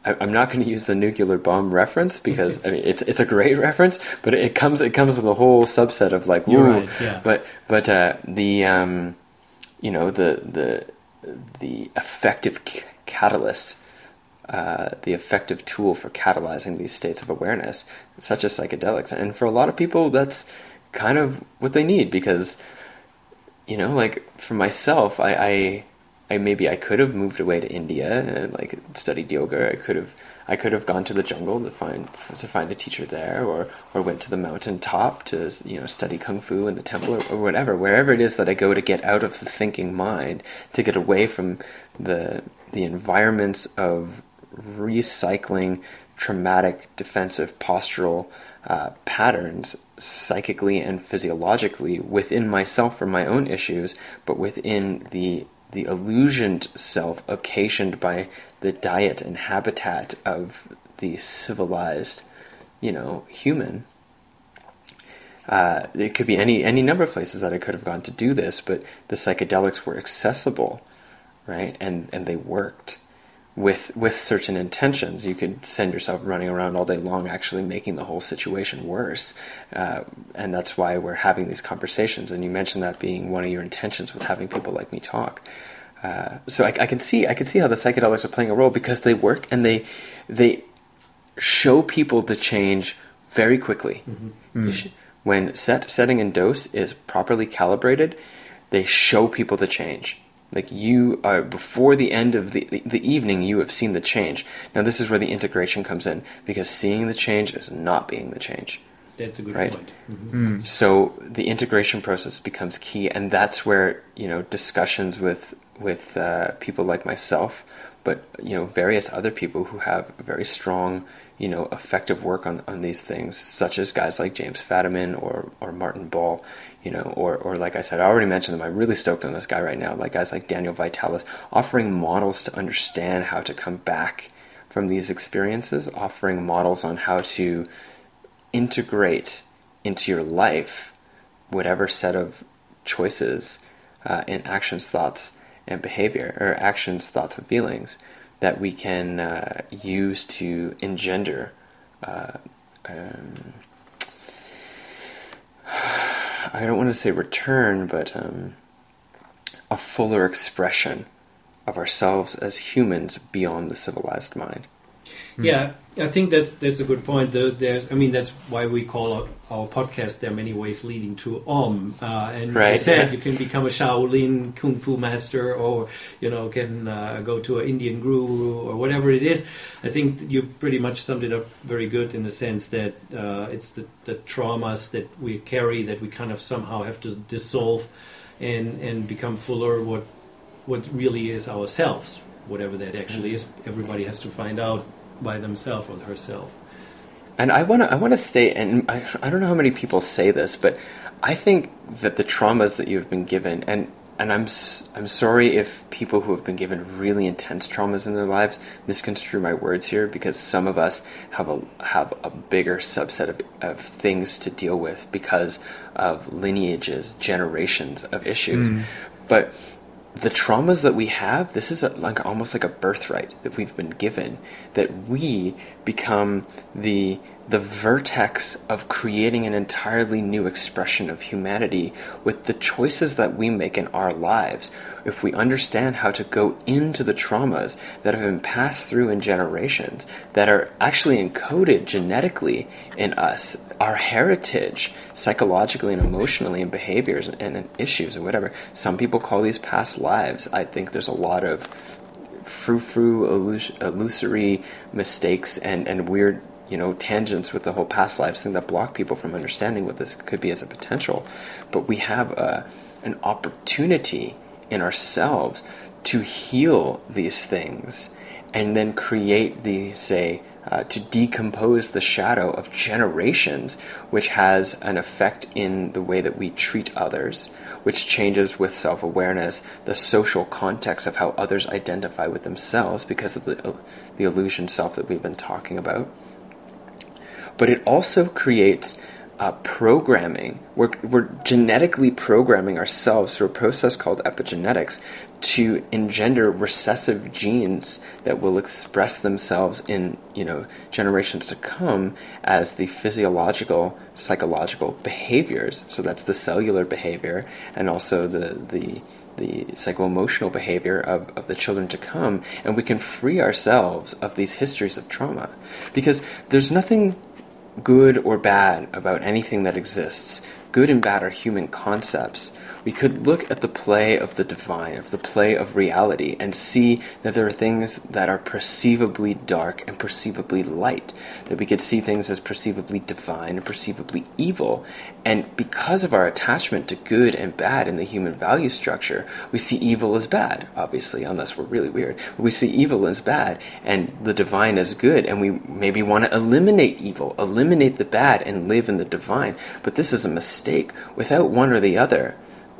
I, am not going to use the nuclear bomb reference because I mean it's it's a great reference, but it comes it comes with a whole subset of like, right, yeah. but but uh, the um, you know the the the effective c- catalyst. Uh, the effective tool for catalyzing these states of awareness, such as psychedelics, and for a lot of people, that's kind of what they need because you know, like for myself, I, I, I maybe I could have moved away to India and like studied yoga. I could have, I could have gone to the jungle to find to find a teacher there, or or went to the mountain top to you know study kung fu in the temple or, or whatever. Wherever it is that I go to get out of the thinking mind, to get away from the the environments of recycling traumatic defensive postural uh, patterns psychically and physiologically within myself for my own issues, but within the the illusioned self occasioned by the diet and habitat of the civilized, you know, human. Uh, it could be any any number of places that I could have gone to do this, but the psychedelics were accessible, right? And and they worked with with certain intentions. You could send yourself running around all day long, actually making the whole situation worse. Uh, and that's why we're having these conversations. And you mentioned that being one of your intentions with having people like me talk. Uh, so I, I, can see I can see how the psychedelics are playing a role because they work and they they show people the change very quickly. Mm-hmm. Mm. When set setting and dose is properly calibrated, they show people the change like you are before the end of the, the, the, evening, you have seen the change. Now, this is where the integration comes in because seeing the change is not being the change. That's a good right? point. Mm-hmm. Mm. So the integration process becomes key, and that's where you know discussions with with uh, people like myself, but you know various other people who have very strong you know effective work on on these things, such as guys like James Fadiman or or Martin Ball you know, or, or like I said, I already mentioned them. I'm really stoked on this guy right now. Like guys like Daniel Vitalis, offering models to understand how to come back from these experiences, offering models on how to integrate into your life whatever set of choices uh, in actions, thoughts, and behavior, or actions, thoughts, and feelings that we can uh, use to engender. Uh, um, I don't want to say return, but um, a fuller expression of ourselves as humans beyond the civilized mind. Yeah, I think that's that's a good point. The, I mean, that's why we call our, our, podcast. There are many ways leading to Om, uh, and right, you said yeah. you can become a Shaolin kung fu master, or you know, can uh, go to an Indian guru or whatever it is. I think you pretty much summed it up very good in the sense that uh, it's the, the traumas that we carry that we kind of somehow have to dissolve and and become fuller. What what really is ourselves, whatever that actually is. Everybody has to find out by themselves or herself. And I want to I want to say, and I, I don't know how many people say this, but I think that the traumas that you've been given, and and I'm I'm sorry if people who have been given really intense traumas in their lives misconstrue my words here, because some of us have a have a bigger subset of, of things to deal with because of lineages, generations of issues. Mm. But the traumas that we have, this is a, like almost like a birthright that we've been given. That we become the the vertex of creating an entirely new expression of humanity with the choices that we make in our lives. If we understand how to go into the traumas that have been passed through in generations, that are actually encoded genetically in us, our heritage, psychologically and emotionally, and behaviors and, and issues and whatever. Some people call these past lives. I think there's a lot of frou-frou illusory mistakes and, and weird you know tangents with the whole past lives thing that block people from understanding what this could be as a potential. But we have a, an opportunity in ourselves to heal these things and then create the say uh, to decompose the shadow of generations, which has an effect in the way that we treat others, which changes with self awareness, the social context of how others identify with themselves because of the, uh, the illusion self that we've been talking about but it also creates uh, programming. We're, we're genetically programming ourselves through a process called epigenetics to engender recessive genes that will express themselves in you know generations to come as the physiological psychological behaviors. So that's the cellular behavior and also the the the psycho-emotional behavior of, of the children to come. And we can free ourselves of these histories of trauma. Because there's nothing good or bad about anything that exists. Good and bad are human concepts we could look at the play of the divine, of the play of reality, and see that there are things that are perceivably dark and perceivably light, that we could see things as perceivably divine and perceivably evil. And because of our attachment to good and bad in the human value structure, we see evil as bad, obviously, unless we're really weird. But we see evil as bad and the divine as good, and we maybe want to eliminate evil, eliminate the bad, and live in the divine. But this is a mistake. Without one or the other,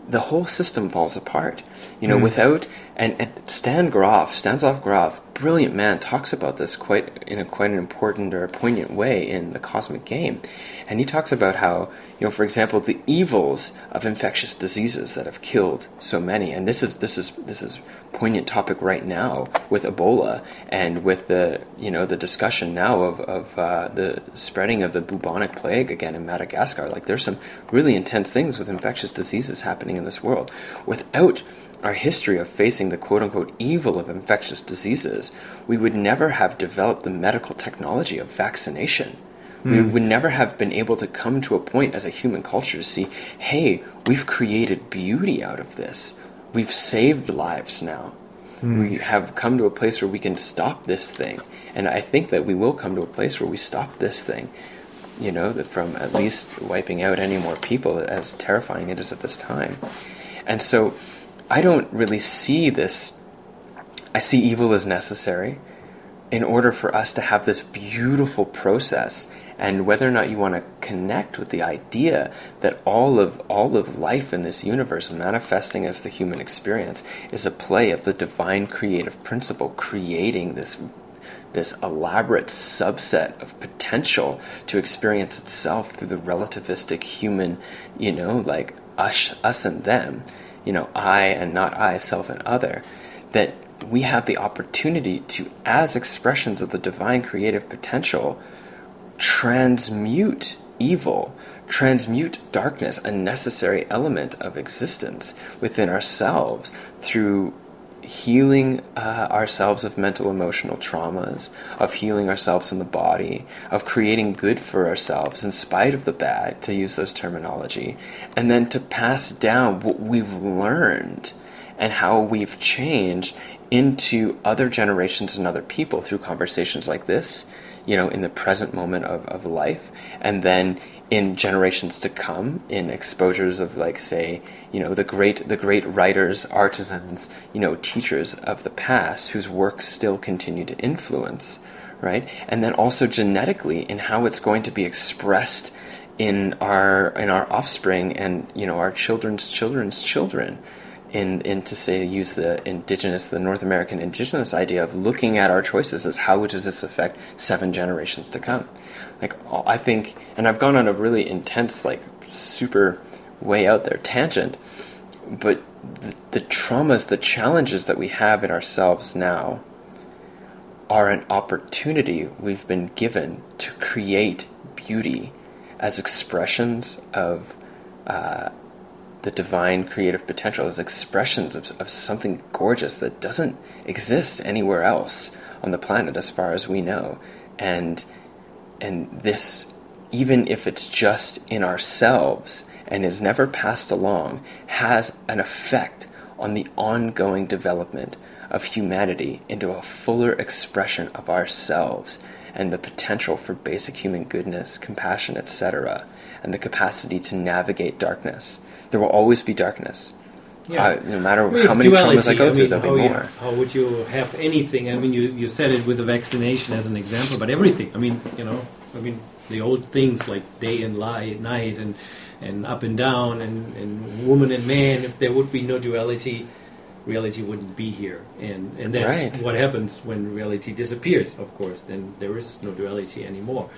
the whole system falls apart. You know, mm. without and, and Stan Grof, Stanislav Grof, brilliant man, talks about this quite in a quite an important or a poignant way in the Cosmic Game, and he talks about how you know, for example, the evils of infectious diseases that have killed so many, and this is this is this is poignant topic right now with Ebola and with the you know the discussion now of of uh, the spreading of the bubonic plague again in Madagascar. Like there's some really intense things with infectious diseases happening in this world. Without our history of facing the quote unquote evil of infectious diseases, we would never have developed the medical technology of vaccination. Mm. We hmm. would never have been able to come to a point as a human culture to see, hey, we've created beauty out of this. We've saved lives now. Mm. We have come to a place where we can stop this thing. And I think that we will come to a place where we stop this thing, you know, from at least wiping out any more people, as terrifying it is at this time. And so I don't really see this. I see evil as necessary in order for us to have this beautiful process and whether or not you want to connect with the idea that all of all of life in this universe manifesting as the human experience is a play of the divine creative principle creating this this elaborate subset of potential to experience itself through the relativistic human you know like us us and them you know i and not i self and other that we have the opportunity to as expressions of the divine creative potential transmute evil, transmute darkness, a necessary element of existence within ourselves through healing uh, ourselves of mental emotional traumas, of healing ourselves in the body, of creating good for ourselves in spite of the bad, to use those terminology, and then to pass down what we've learned and how we've changed into other generations and other people through conversations like this you know, in the present moment of, of life, and then in generations to come, in exposures of like say, you know, the great the great writers, artisans, you know, teachers of the past whose works still continue to influence, right? And then also genetically in how it's going to be expressed in our in our offspring and you know our children's children's children in, in to say use the indigenous, the North American indigenous idea of looking at our choices as how does this affect seven generations to come. Like I think, and I've gone on a really intense, like super way out there tangent, but the, the traumas, the challenges that we have in ourselves now are an opportunity we've been given to create beauty as expressions of uh, the divine creative potential, as expressions of, of something gorgeous that doesn't exist anywhere else on the planet, as far as we know, and and this, even if it's just in ourselves and is never passed along, has an effect on the ongoing development of humanity into a fuller expression of ourselves and the potential for basic human goodness, compassion, etc., and the capacity to navigate darkness. There will always be darkness. Yeah. Uh, no matter I mean, how many duality. traumas I go I through, mean, there'll how, be you- more. how would you have anything? I mean, you, you said it with the vaccination as an example, but everything. I mean, you know, I mean, the old things like day and light, night, and and up and down, and, and woman and man. If there would be no duality, reality wouldn't be here, and and that's Right. what happens when reality disappears. Of course, then there is no duality anymore,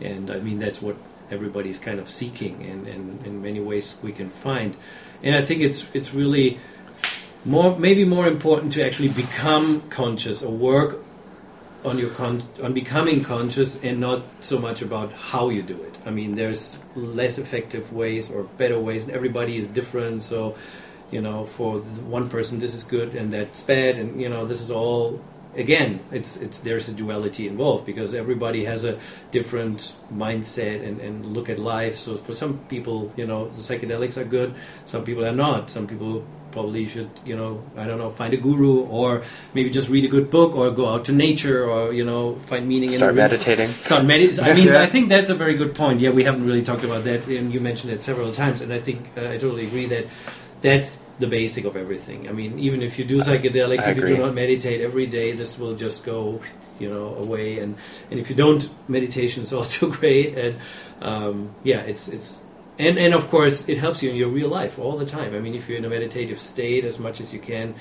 and I mean that's what everybody's kind of seeking, and, and in many ways we can find, and I think it's it's really more maybe more important to actually become conscious or work on your con- on becoming conscious and not so much about how you do it. I mean, there's less effective ways or better ways, and everybody is different. So, you know, for one person this is good and that's bad, and you know, this is all. Again, it's it's there's a duality involved because everybody has a different mindset and, and look at life. So for some people, you know, the psychedelics are good. Some people are not. Some people probably should, you know, I don't know, find a guru or maybe just read a good book or go out to nature or you know find meaning Start in the meditating. Start meditating. I mean, Yeah. I think that's a very good point. Yeah, we haven't really talked about that, and you mentioned it several times, and I think uh, I totally agree that that's the basic of everything. I mean, even if you do psychedelics, if you do not meditate every day, this will just go, you know, away. And and if you don't, meditation is also great. And um, yeah, it's it's. And, and of course, it helps you in your real life all the time. I mean, if you're in a meditative state as much as you can,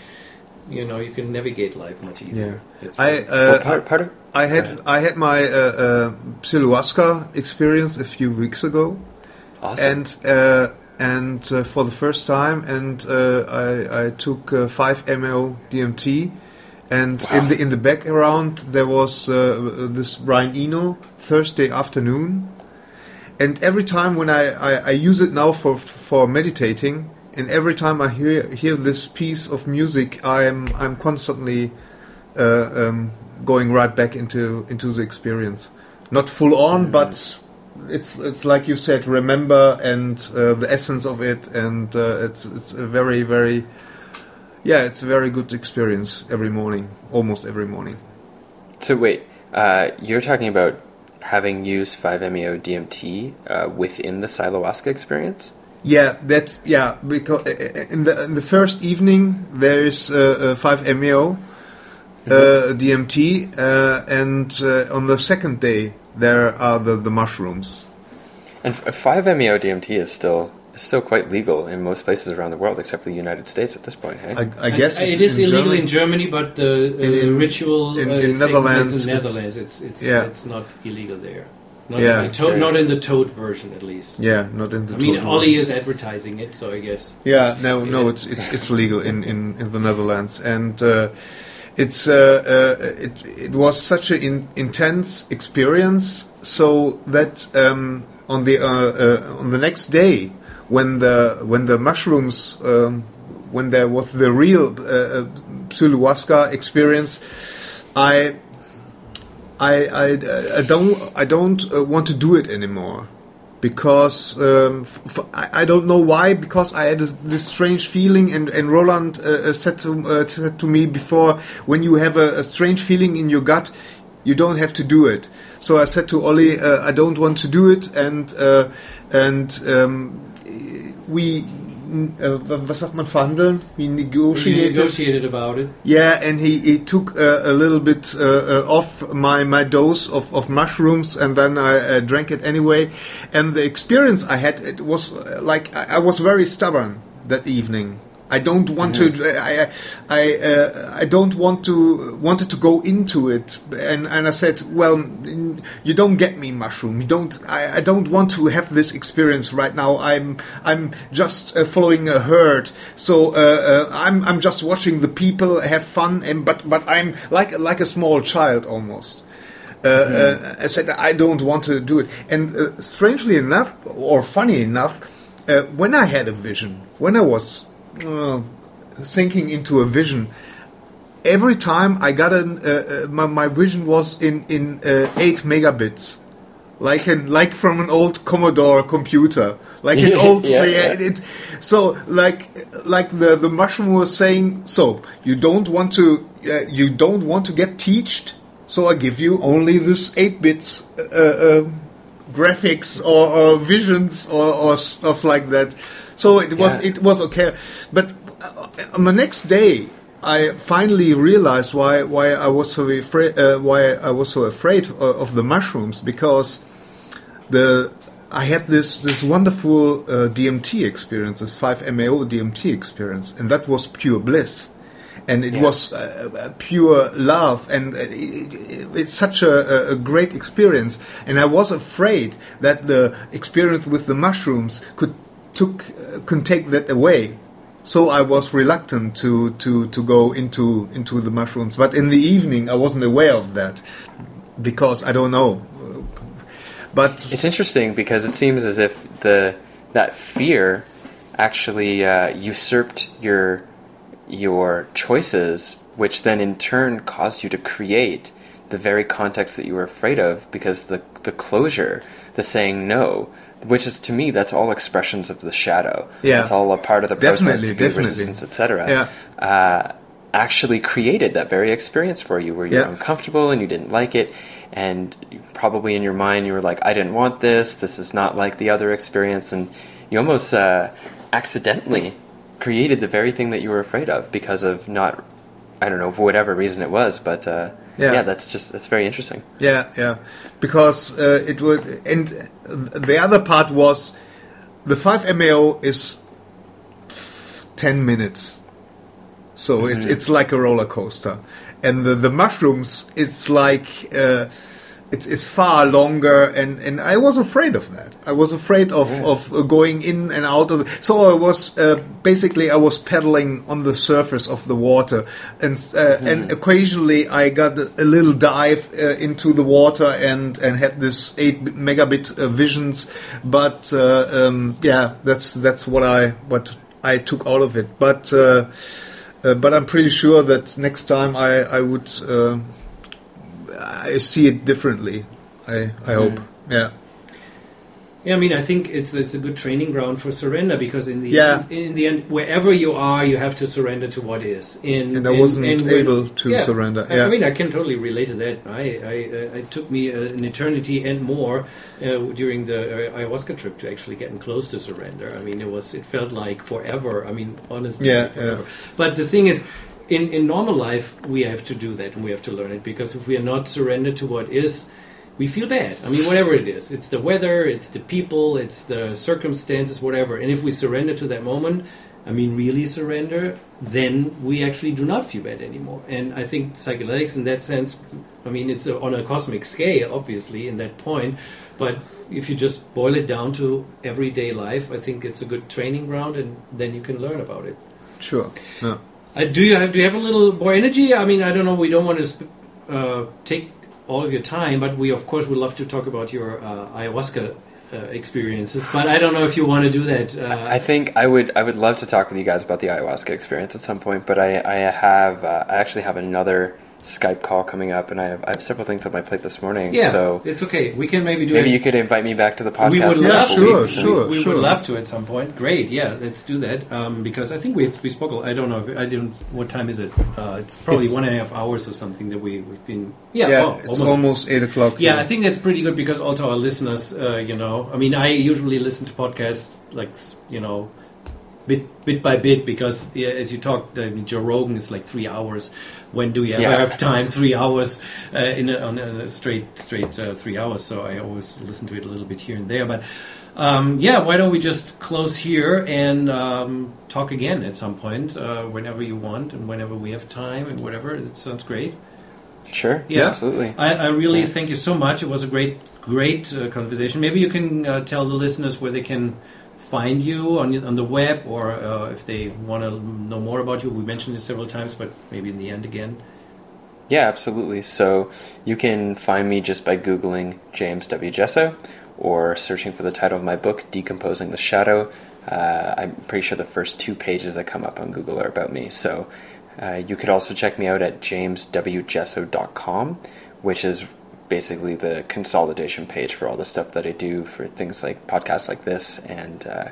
you know, you can navigate life much easier. That's I right. Well, uh, part, part of I had I had my uh, uh, psilohuasca experience a few weeks ago, awesome. and uh, and uh, for the first time, and uh, I, I took uh, five ml DMT, and in the in the background there was uh, this Brian Eno Thursday afternoon, and every time when I, I, I use it now for for meditating, and every time I hear hear this piece of music, I'm I'm constantly uh, um, going right back into into the experience. Not full on, but it's it's like you said, remember and uh, the essence of it, and uh, it's it's a very very yeah, it's a very good experience every morning, almost every morning. So wait, uh, you're talking about having used 5-MeO DMT uh, within the psilohuasca experience? Yeah, that's yeah. Because uh, in the in the first evening there is uh, uh, five MEO uh, DMT, uh, and uh, on the second day there are the, the mushrooms. And 5-MeO DMT is still is still quite legal in most places around the world, except for the United States at this point. Hey, I, I guess I- it's it is in illegal Germany. in Germany, but the uh, In- in- ritual in- uh, in is taking place Netherlands, in it's- Netherlands. It's it's yeah. it's not illegal there. Not, Yeah. in the toad, not in the toad version, at least. Yeah, not in the. I mean, total- Ollie is advertising it, so I guess. Yeah, no, no, it's it's it's legal in in, in the Netherlands, and uh, it's uh, uh, it it was such an in, intense experience, so that um, on the uh, uh, on the next day when the when the mushrooms um, when there was the real uh, uh, psilohuasca experience, I. I, I, I don't I don't uh, want to do it anymore because um, I don't know why because I had this, this strange feeling and and Roland uh, uh, said to uh, said to me before when you have a, a strange feeling in your gut you don't have to do it. So I said to Ollie uh, I don't want to do it and uh, and um, we uh, was sagt man verhandeln negotiated negotiated about it. yeah, and he, he took uh, a little bit uh, uh, off my, my dose of, of mushrooms, and then I uh, drank it anyway. And the experience I had, it was uh, like I, I was very stubborn that evening. I don't want to. I I uh, I don't want to wanted to go into it, and and I said, well, you don't get me, mushroom. You don't. I, I don't want to have this experience right now. I'm I'm just uh, following a herd, so uh, uh, I'm I'm just watching the people have fun, and but but I'm like like a small child almost. Uh, uh, I said I don't want to do it. And uh, strangely enough, or funny enough, uh, when I had a vision, when I was uh, thinking into a vision, every time I got an, uh, uh, my, my vision was in in uh, eight megabits, like an like from an old Commodore computer, like an old Yeah, yeah. it, so like like the the mushroom was saying, so you don't want to uh, you don't want to get teached, so I give you only this eight bit uh, uh, graphics or, or visions or, or stuff like that. So it was Yeah. it was okay, but uh, on the next day. I finally realized why why I was so afraid uh, why I was so afraid of, of the mushrooms because the I had this this wonderful uh, DMT experience, this 5-MeO DMT experience, and that was pure bliss, and it Yeah. was uh, uh, pure love, and it, it, it's such a- a great experience. And I was afraid that the experience with the mushrooms could took uh, could take that away. So I was reluctant to, to, to go into into the mushrooms. But in the evening, I wasn't aware of that because I don't know. But It's interesting because it seems as if the that fear actually uh, usurped your your choices, which then in turn caused you to create the very context that you were afraid of because the the closure, the saying no, which is to me that's all expressions of the shadow. Yeah. That's all a part of the process Definitely, to be definitely. resistance, etc. Yeah. Uh, actually created that very experience for you where you're Yeah. uncomfortable and you didn't like it and probably in your mind you were like i didn't want this this is not like the other experience and you almost uh, accidentally created the very thing that you were afraid of because of not i don't know for whatever reason it was but uh, Yeah. yeah. that's just that's very interesting Yeah, yeah, because uh, it would, and the other part was the five MeO is ten minutes, so it's it's like a roller coaster, and the the mushrooms it's like. Uh, it's, it's far longer, and, and I was afraid of that. I was afraid of, of uh, going in and out of. it. So I was uh, basically I was paddling on the surface of the water, and uh, and occasionally I got a, little dive uh, into the water and and had this eight megabit uh, visions. But uh, um, yeah, that's that's what I what I took out of it. But uh, uh, but I'm pretty sure that next time I I would. I see it differently. I I hope. Yeah. Yeah, I mean, I think it's it's a good training ground for surrender because in the Yeah. end, in the end, wherever you are, you have to surrender to what is. In, And I wasn't when- able to yeah, surrender, I- yeah. I mean, I can totally relate to that. I, I uh, it took me uh, an eternity and more uh, during the uh, ayahuasca trip to actually getting close to surrender. I mean, it was it felt like forever. I mean, honestly, Yeah, forever. But the thing is. In, in normal life, we have to do that and we have to learn it because if we are not surrendered to what is, we feel bad. I mean, whatever it is, it's the weather, it's the people, it's the circumstances, whatever. And if we surrender to that moment, I mean, really surrender, then we actually do not feel bad anymore. And I think psychedelics, in that sense, I mean, it's on a cosmic scale, obviously, in that point. But if you just boil it down to everyday life, I think it's a good training ground, and then you can learn about it. Sure. Yeah. Uh, do you have do you have a little more energy? I mean, I don't know. We don't want to uh, take all of your time, but we of course would love to talk about your uh, ayahuasca uh, experiences. But I don't know if you want to do that. Uh, I think I would I would love to talk with you guys about the ayahuasca experience at some point, but I I have uh, I actually have another Skype call coming up, and I have I have several things on my plate this morning. yeah, so it's okay. We can maybe do maybe it. you could invite me back to the podcast. we would Yeah, love couple sure, to. weeks and- sure. we, we would love to at some point. Great, yeah, let's do that. Um, because I think we we spoke. I don't know. If, I didn't. What time is it? Uh, it's probably It's- one and a half hours or something that we we've been. Yeah, Yeah, well, it's almost, eight o'clock. Yeah, here. I think that's pretty good because also our listeners, uh, you know, I mean, I usually listen to podcasts like, you know, bit bit by bit because yeah, as you talked, I mean, Joe Rogan is like three hours. When do we ever Yeah. have time? Three hours uh, in a, on a straight straight uh, three hours. So I always listen to it a little bit here and there. But um, yeah, why don't we just close here and um, talk again at some point, uh, whenever you want and whenever we have time and whatever. It sounds great. Sure. Yeah. Absolutely. I, I really Yeah. thank you so much. It was a great, great uh, conversation. Maybe you can uh, tell the listeners where they can find you on on the web, or uh, if they want to know more about you. We mentioned it several times, but maybe in the end again. Yeah, absolutely. So you can find me just by Googling James W. Jesso or searching for the title of my book, Decomposing the Shadow. Uh, I'm pretty sure the first two pages that come up on Google are about me. So uh, you could also check me out at jameswjesso.com, which is basically the consolidation page for all the stuff that I do for things like podcasts like this and uh,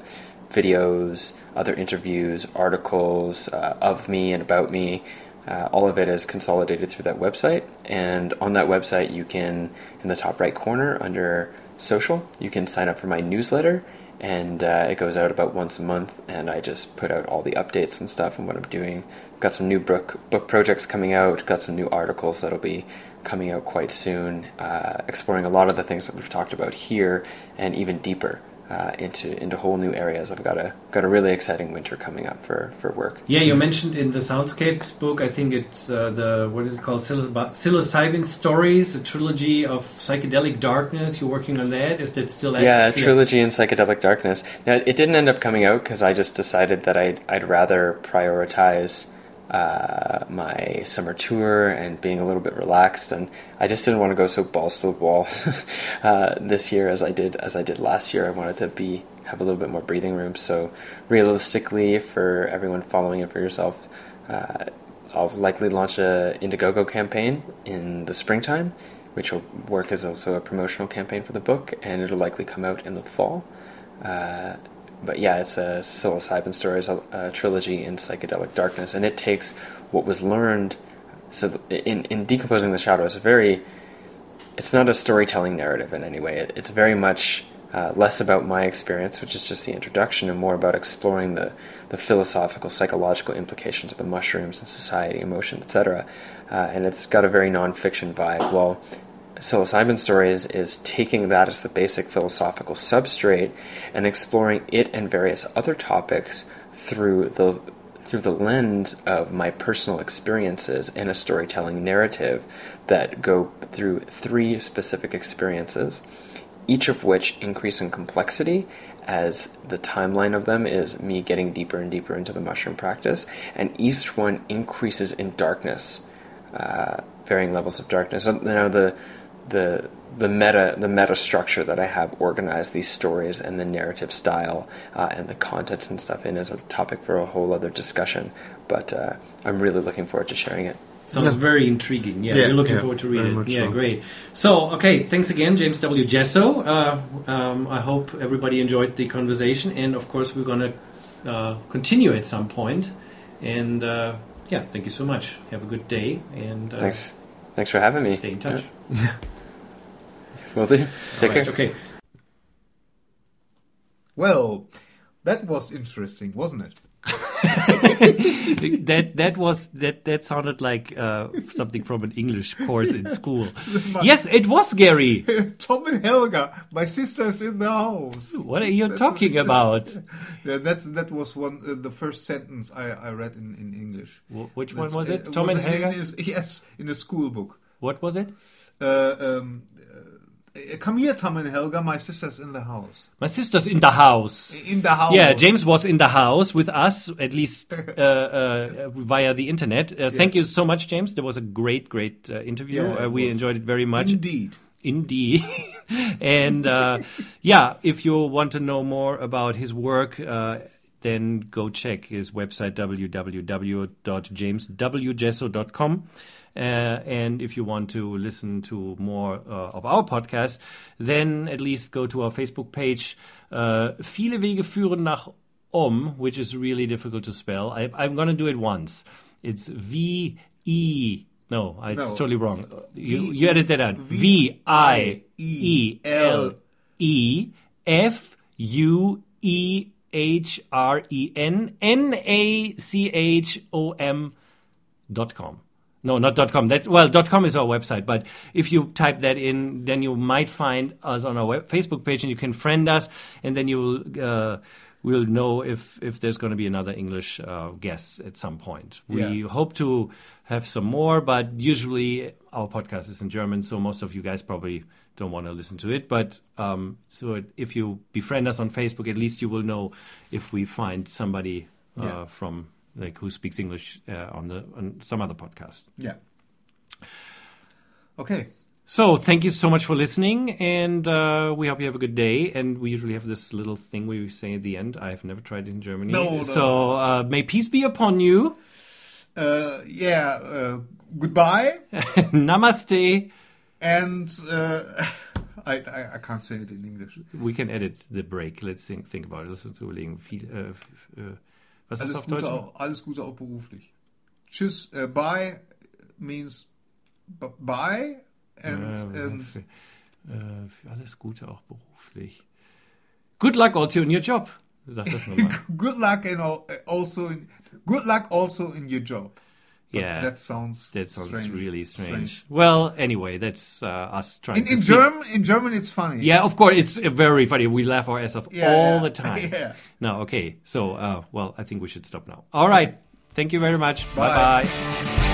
videos, other interviews, articles uh, of me and about me. Uh, all of it is consolidated through that website. And on that website, you can, in the top right corner under social, you can sign up for my newsletter. And uh, it goes out about once a month, and I just put out all the updates and stuff and what I'm doing. Got some new book book projects coming out. Got some new articles that'll be coming out quite soon, uh, exploring a lot of the things that we've talked about here, and even deeper uh, into into whole new areas. I've got a got a really exciting winter coming up for, for work. Yeah, you mentioned in the Soundscapes book, I think it's uh, the what is it called, psilocybin stories, a trilogy of psychedelic darkness. You're working on that. Is that still? Yeah, trilogy in psychedelic darkness. Now, it didn't end up coming out because I just decided that I'd I'd rather prioritize uh, my summer tour and being a little bit relaxed, and I just didn't want to go so balls to the wall uh, this year as I did as I did last year. I wanted to be have a little bit more breathing room. So realistically, for everyone following it for yourself, uh, I'll likely launch a Indiegogo campaign in the springtime, which will work as also a promotional campaign for the book, and it'll likely come out in the fall. Uh, but yeah, it's a psilocybin stories, a, a, trilogy in psychedelic darkness, and it takes what was learned. So in in decomposing the shadow, it's a very, it's not a storytelling narrative in any way. It, it's very much uh, less about my experience, which is just the introduction, and more about exploring the the philosophical, psychological implications of the mushrooms and society, emotion, etc. Uh, and it's got a very nonfiction vibe. Well, psilocybin stories is taking that as the basic philosophical substrate and exploring it and various other topics through the through the lens of my personal experiences in a storytelling narrative that go through three specific experiences, each of which increase in complexity as the timeline of them is me getting deeper and deeper into the mushroom practice, and each one increases in darkness, uh, varying levels of darkness. Now the the the meta the meta structure that I have organized these stories and the narrative style uh, and the contents and stuff in is a topic for a whole other discussion. But uh, I'm really looking forward to sharing it. Sounds yeah. very intriguing. Yeah, yeah, you're looking yeah, forward to reading it. Yeah, so. great. So, okay, thanks again, James W. Jesso. Uh, um, I hope everybody enjoyed the conversation, and of course, we're going to uh, continue at some point. And uh, yeah, thank you so much. Have a good day. And uh, thanks. Thanks for having me. Stay in touch. Will do. Take right. Okay. Well, that was interesting, wasn't it? that that was that that sounded like uh, something from an English course in school. yes, it was Gerry. Tom and Helga, my sisters in the house. What are you that talking was, about? Yeah, that that was one uh, the first sentence I, I read in, in English. W which That's, one was it? Tom was and Helga. In, yes, in a school book. What was it? Uh, um, come here, Tom and Helga. My sister's in the house. My sister's in the house. In the house. Yeah, James was in the house with us, at least uh, uh, via the internet. Uh, yeah. Thank you so much, James. There was a great, great uh, interview. Yeah, uh, we enjoyed it very much. Indeed. Indeed. and yeah, if you want to know more about his work, then go check his website www.jameswjesso.com. Uh, and if you want to listen to more uh, of our podcast, then at least go to our Facebook page. Uh, viele Wege führen nach Om, which is really difficult to spell. I, am going to do it once. It's V E. No, it's no. totally wrong. You, v, you edit that out. V I E L E F U E H R E N N A C H O M dot com. No, not .com. That well, .com is our website. But if you type that in, then you might find us on our web, Facebook page, and you can friend us, and then you will uh, we'll know if if there's going to be another English uh, guest at some point. We yeah. hope to have some more, but usually our podcast is in German, so most of you guys probably don't want to listen to it. But um, so if you befriend us on Facebook, at least you will know if we find somebody uh, yeah. from like who speaks English uh, on the on some other podcast. Yeah. Okay. So thank you so much for listening, and uh, we hope you have a good day. And we usually have this little thing we say at the end. I've never tried it in Germany. No, no. So uh, may peace be upon you. Uh, yeah. Uh, goodbye. Namaste. And uh, I, I I can't say it in English. We can edit the break. Let's think, think about it. Uns überlegen. Viel, äh, was Alles das auf Gute, Deutsch? auch, alles Gute auch beruflich. Tschüss. Uh, bye means bye and, Äh, and für, äh, für alles Gute auch beruflich. Good luck also in your job. Sag das nochmal. good luck and al- also in good luck also in your job. But yeah. that sounds That sounds strange. really strange. Well, anyway, that's uh, us trying In, to in German, in German, it's funny. Yeah, of course, it's uh, very funny. We laugh our ass off Yeah, all yeah. the time. Yeah. No, okay. So, uh, well, I think we should stop now. All right. Thank you very much. Bye bye.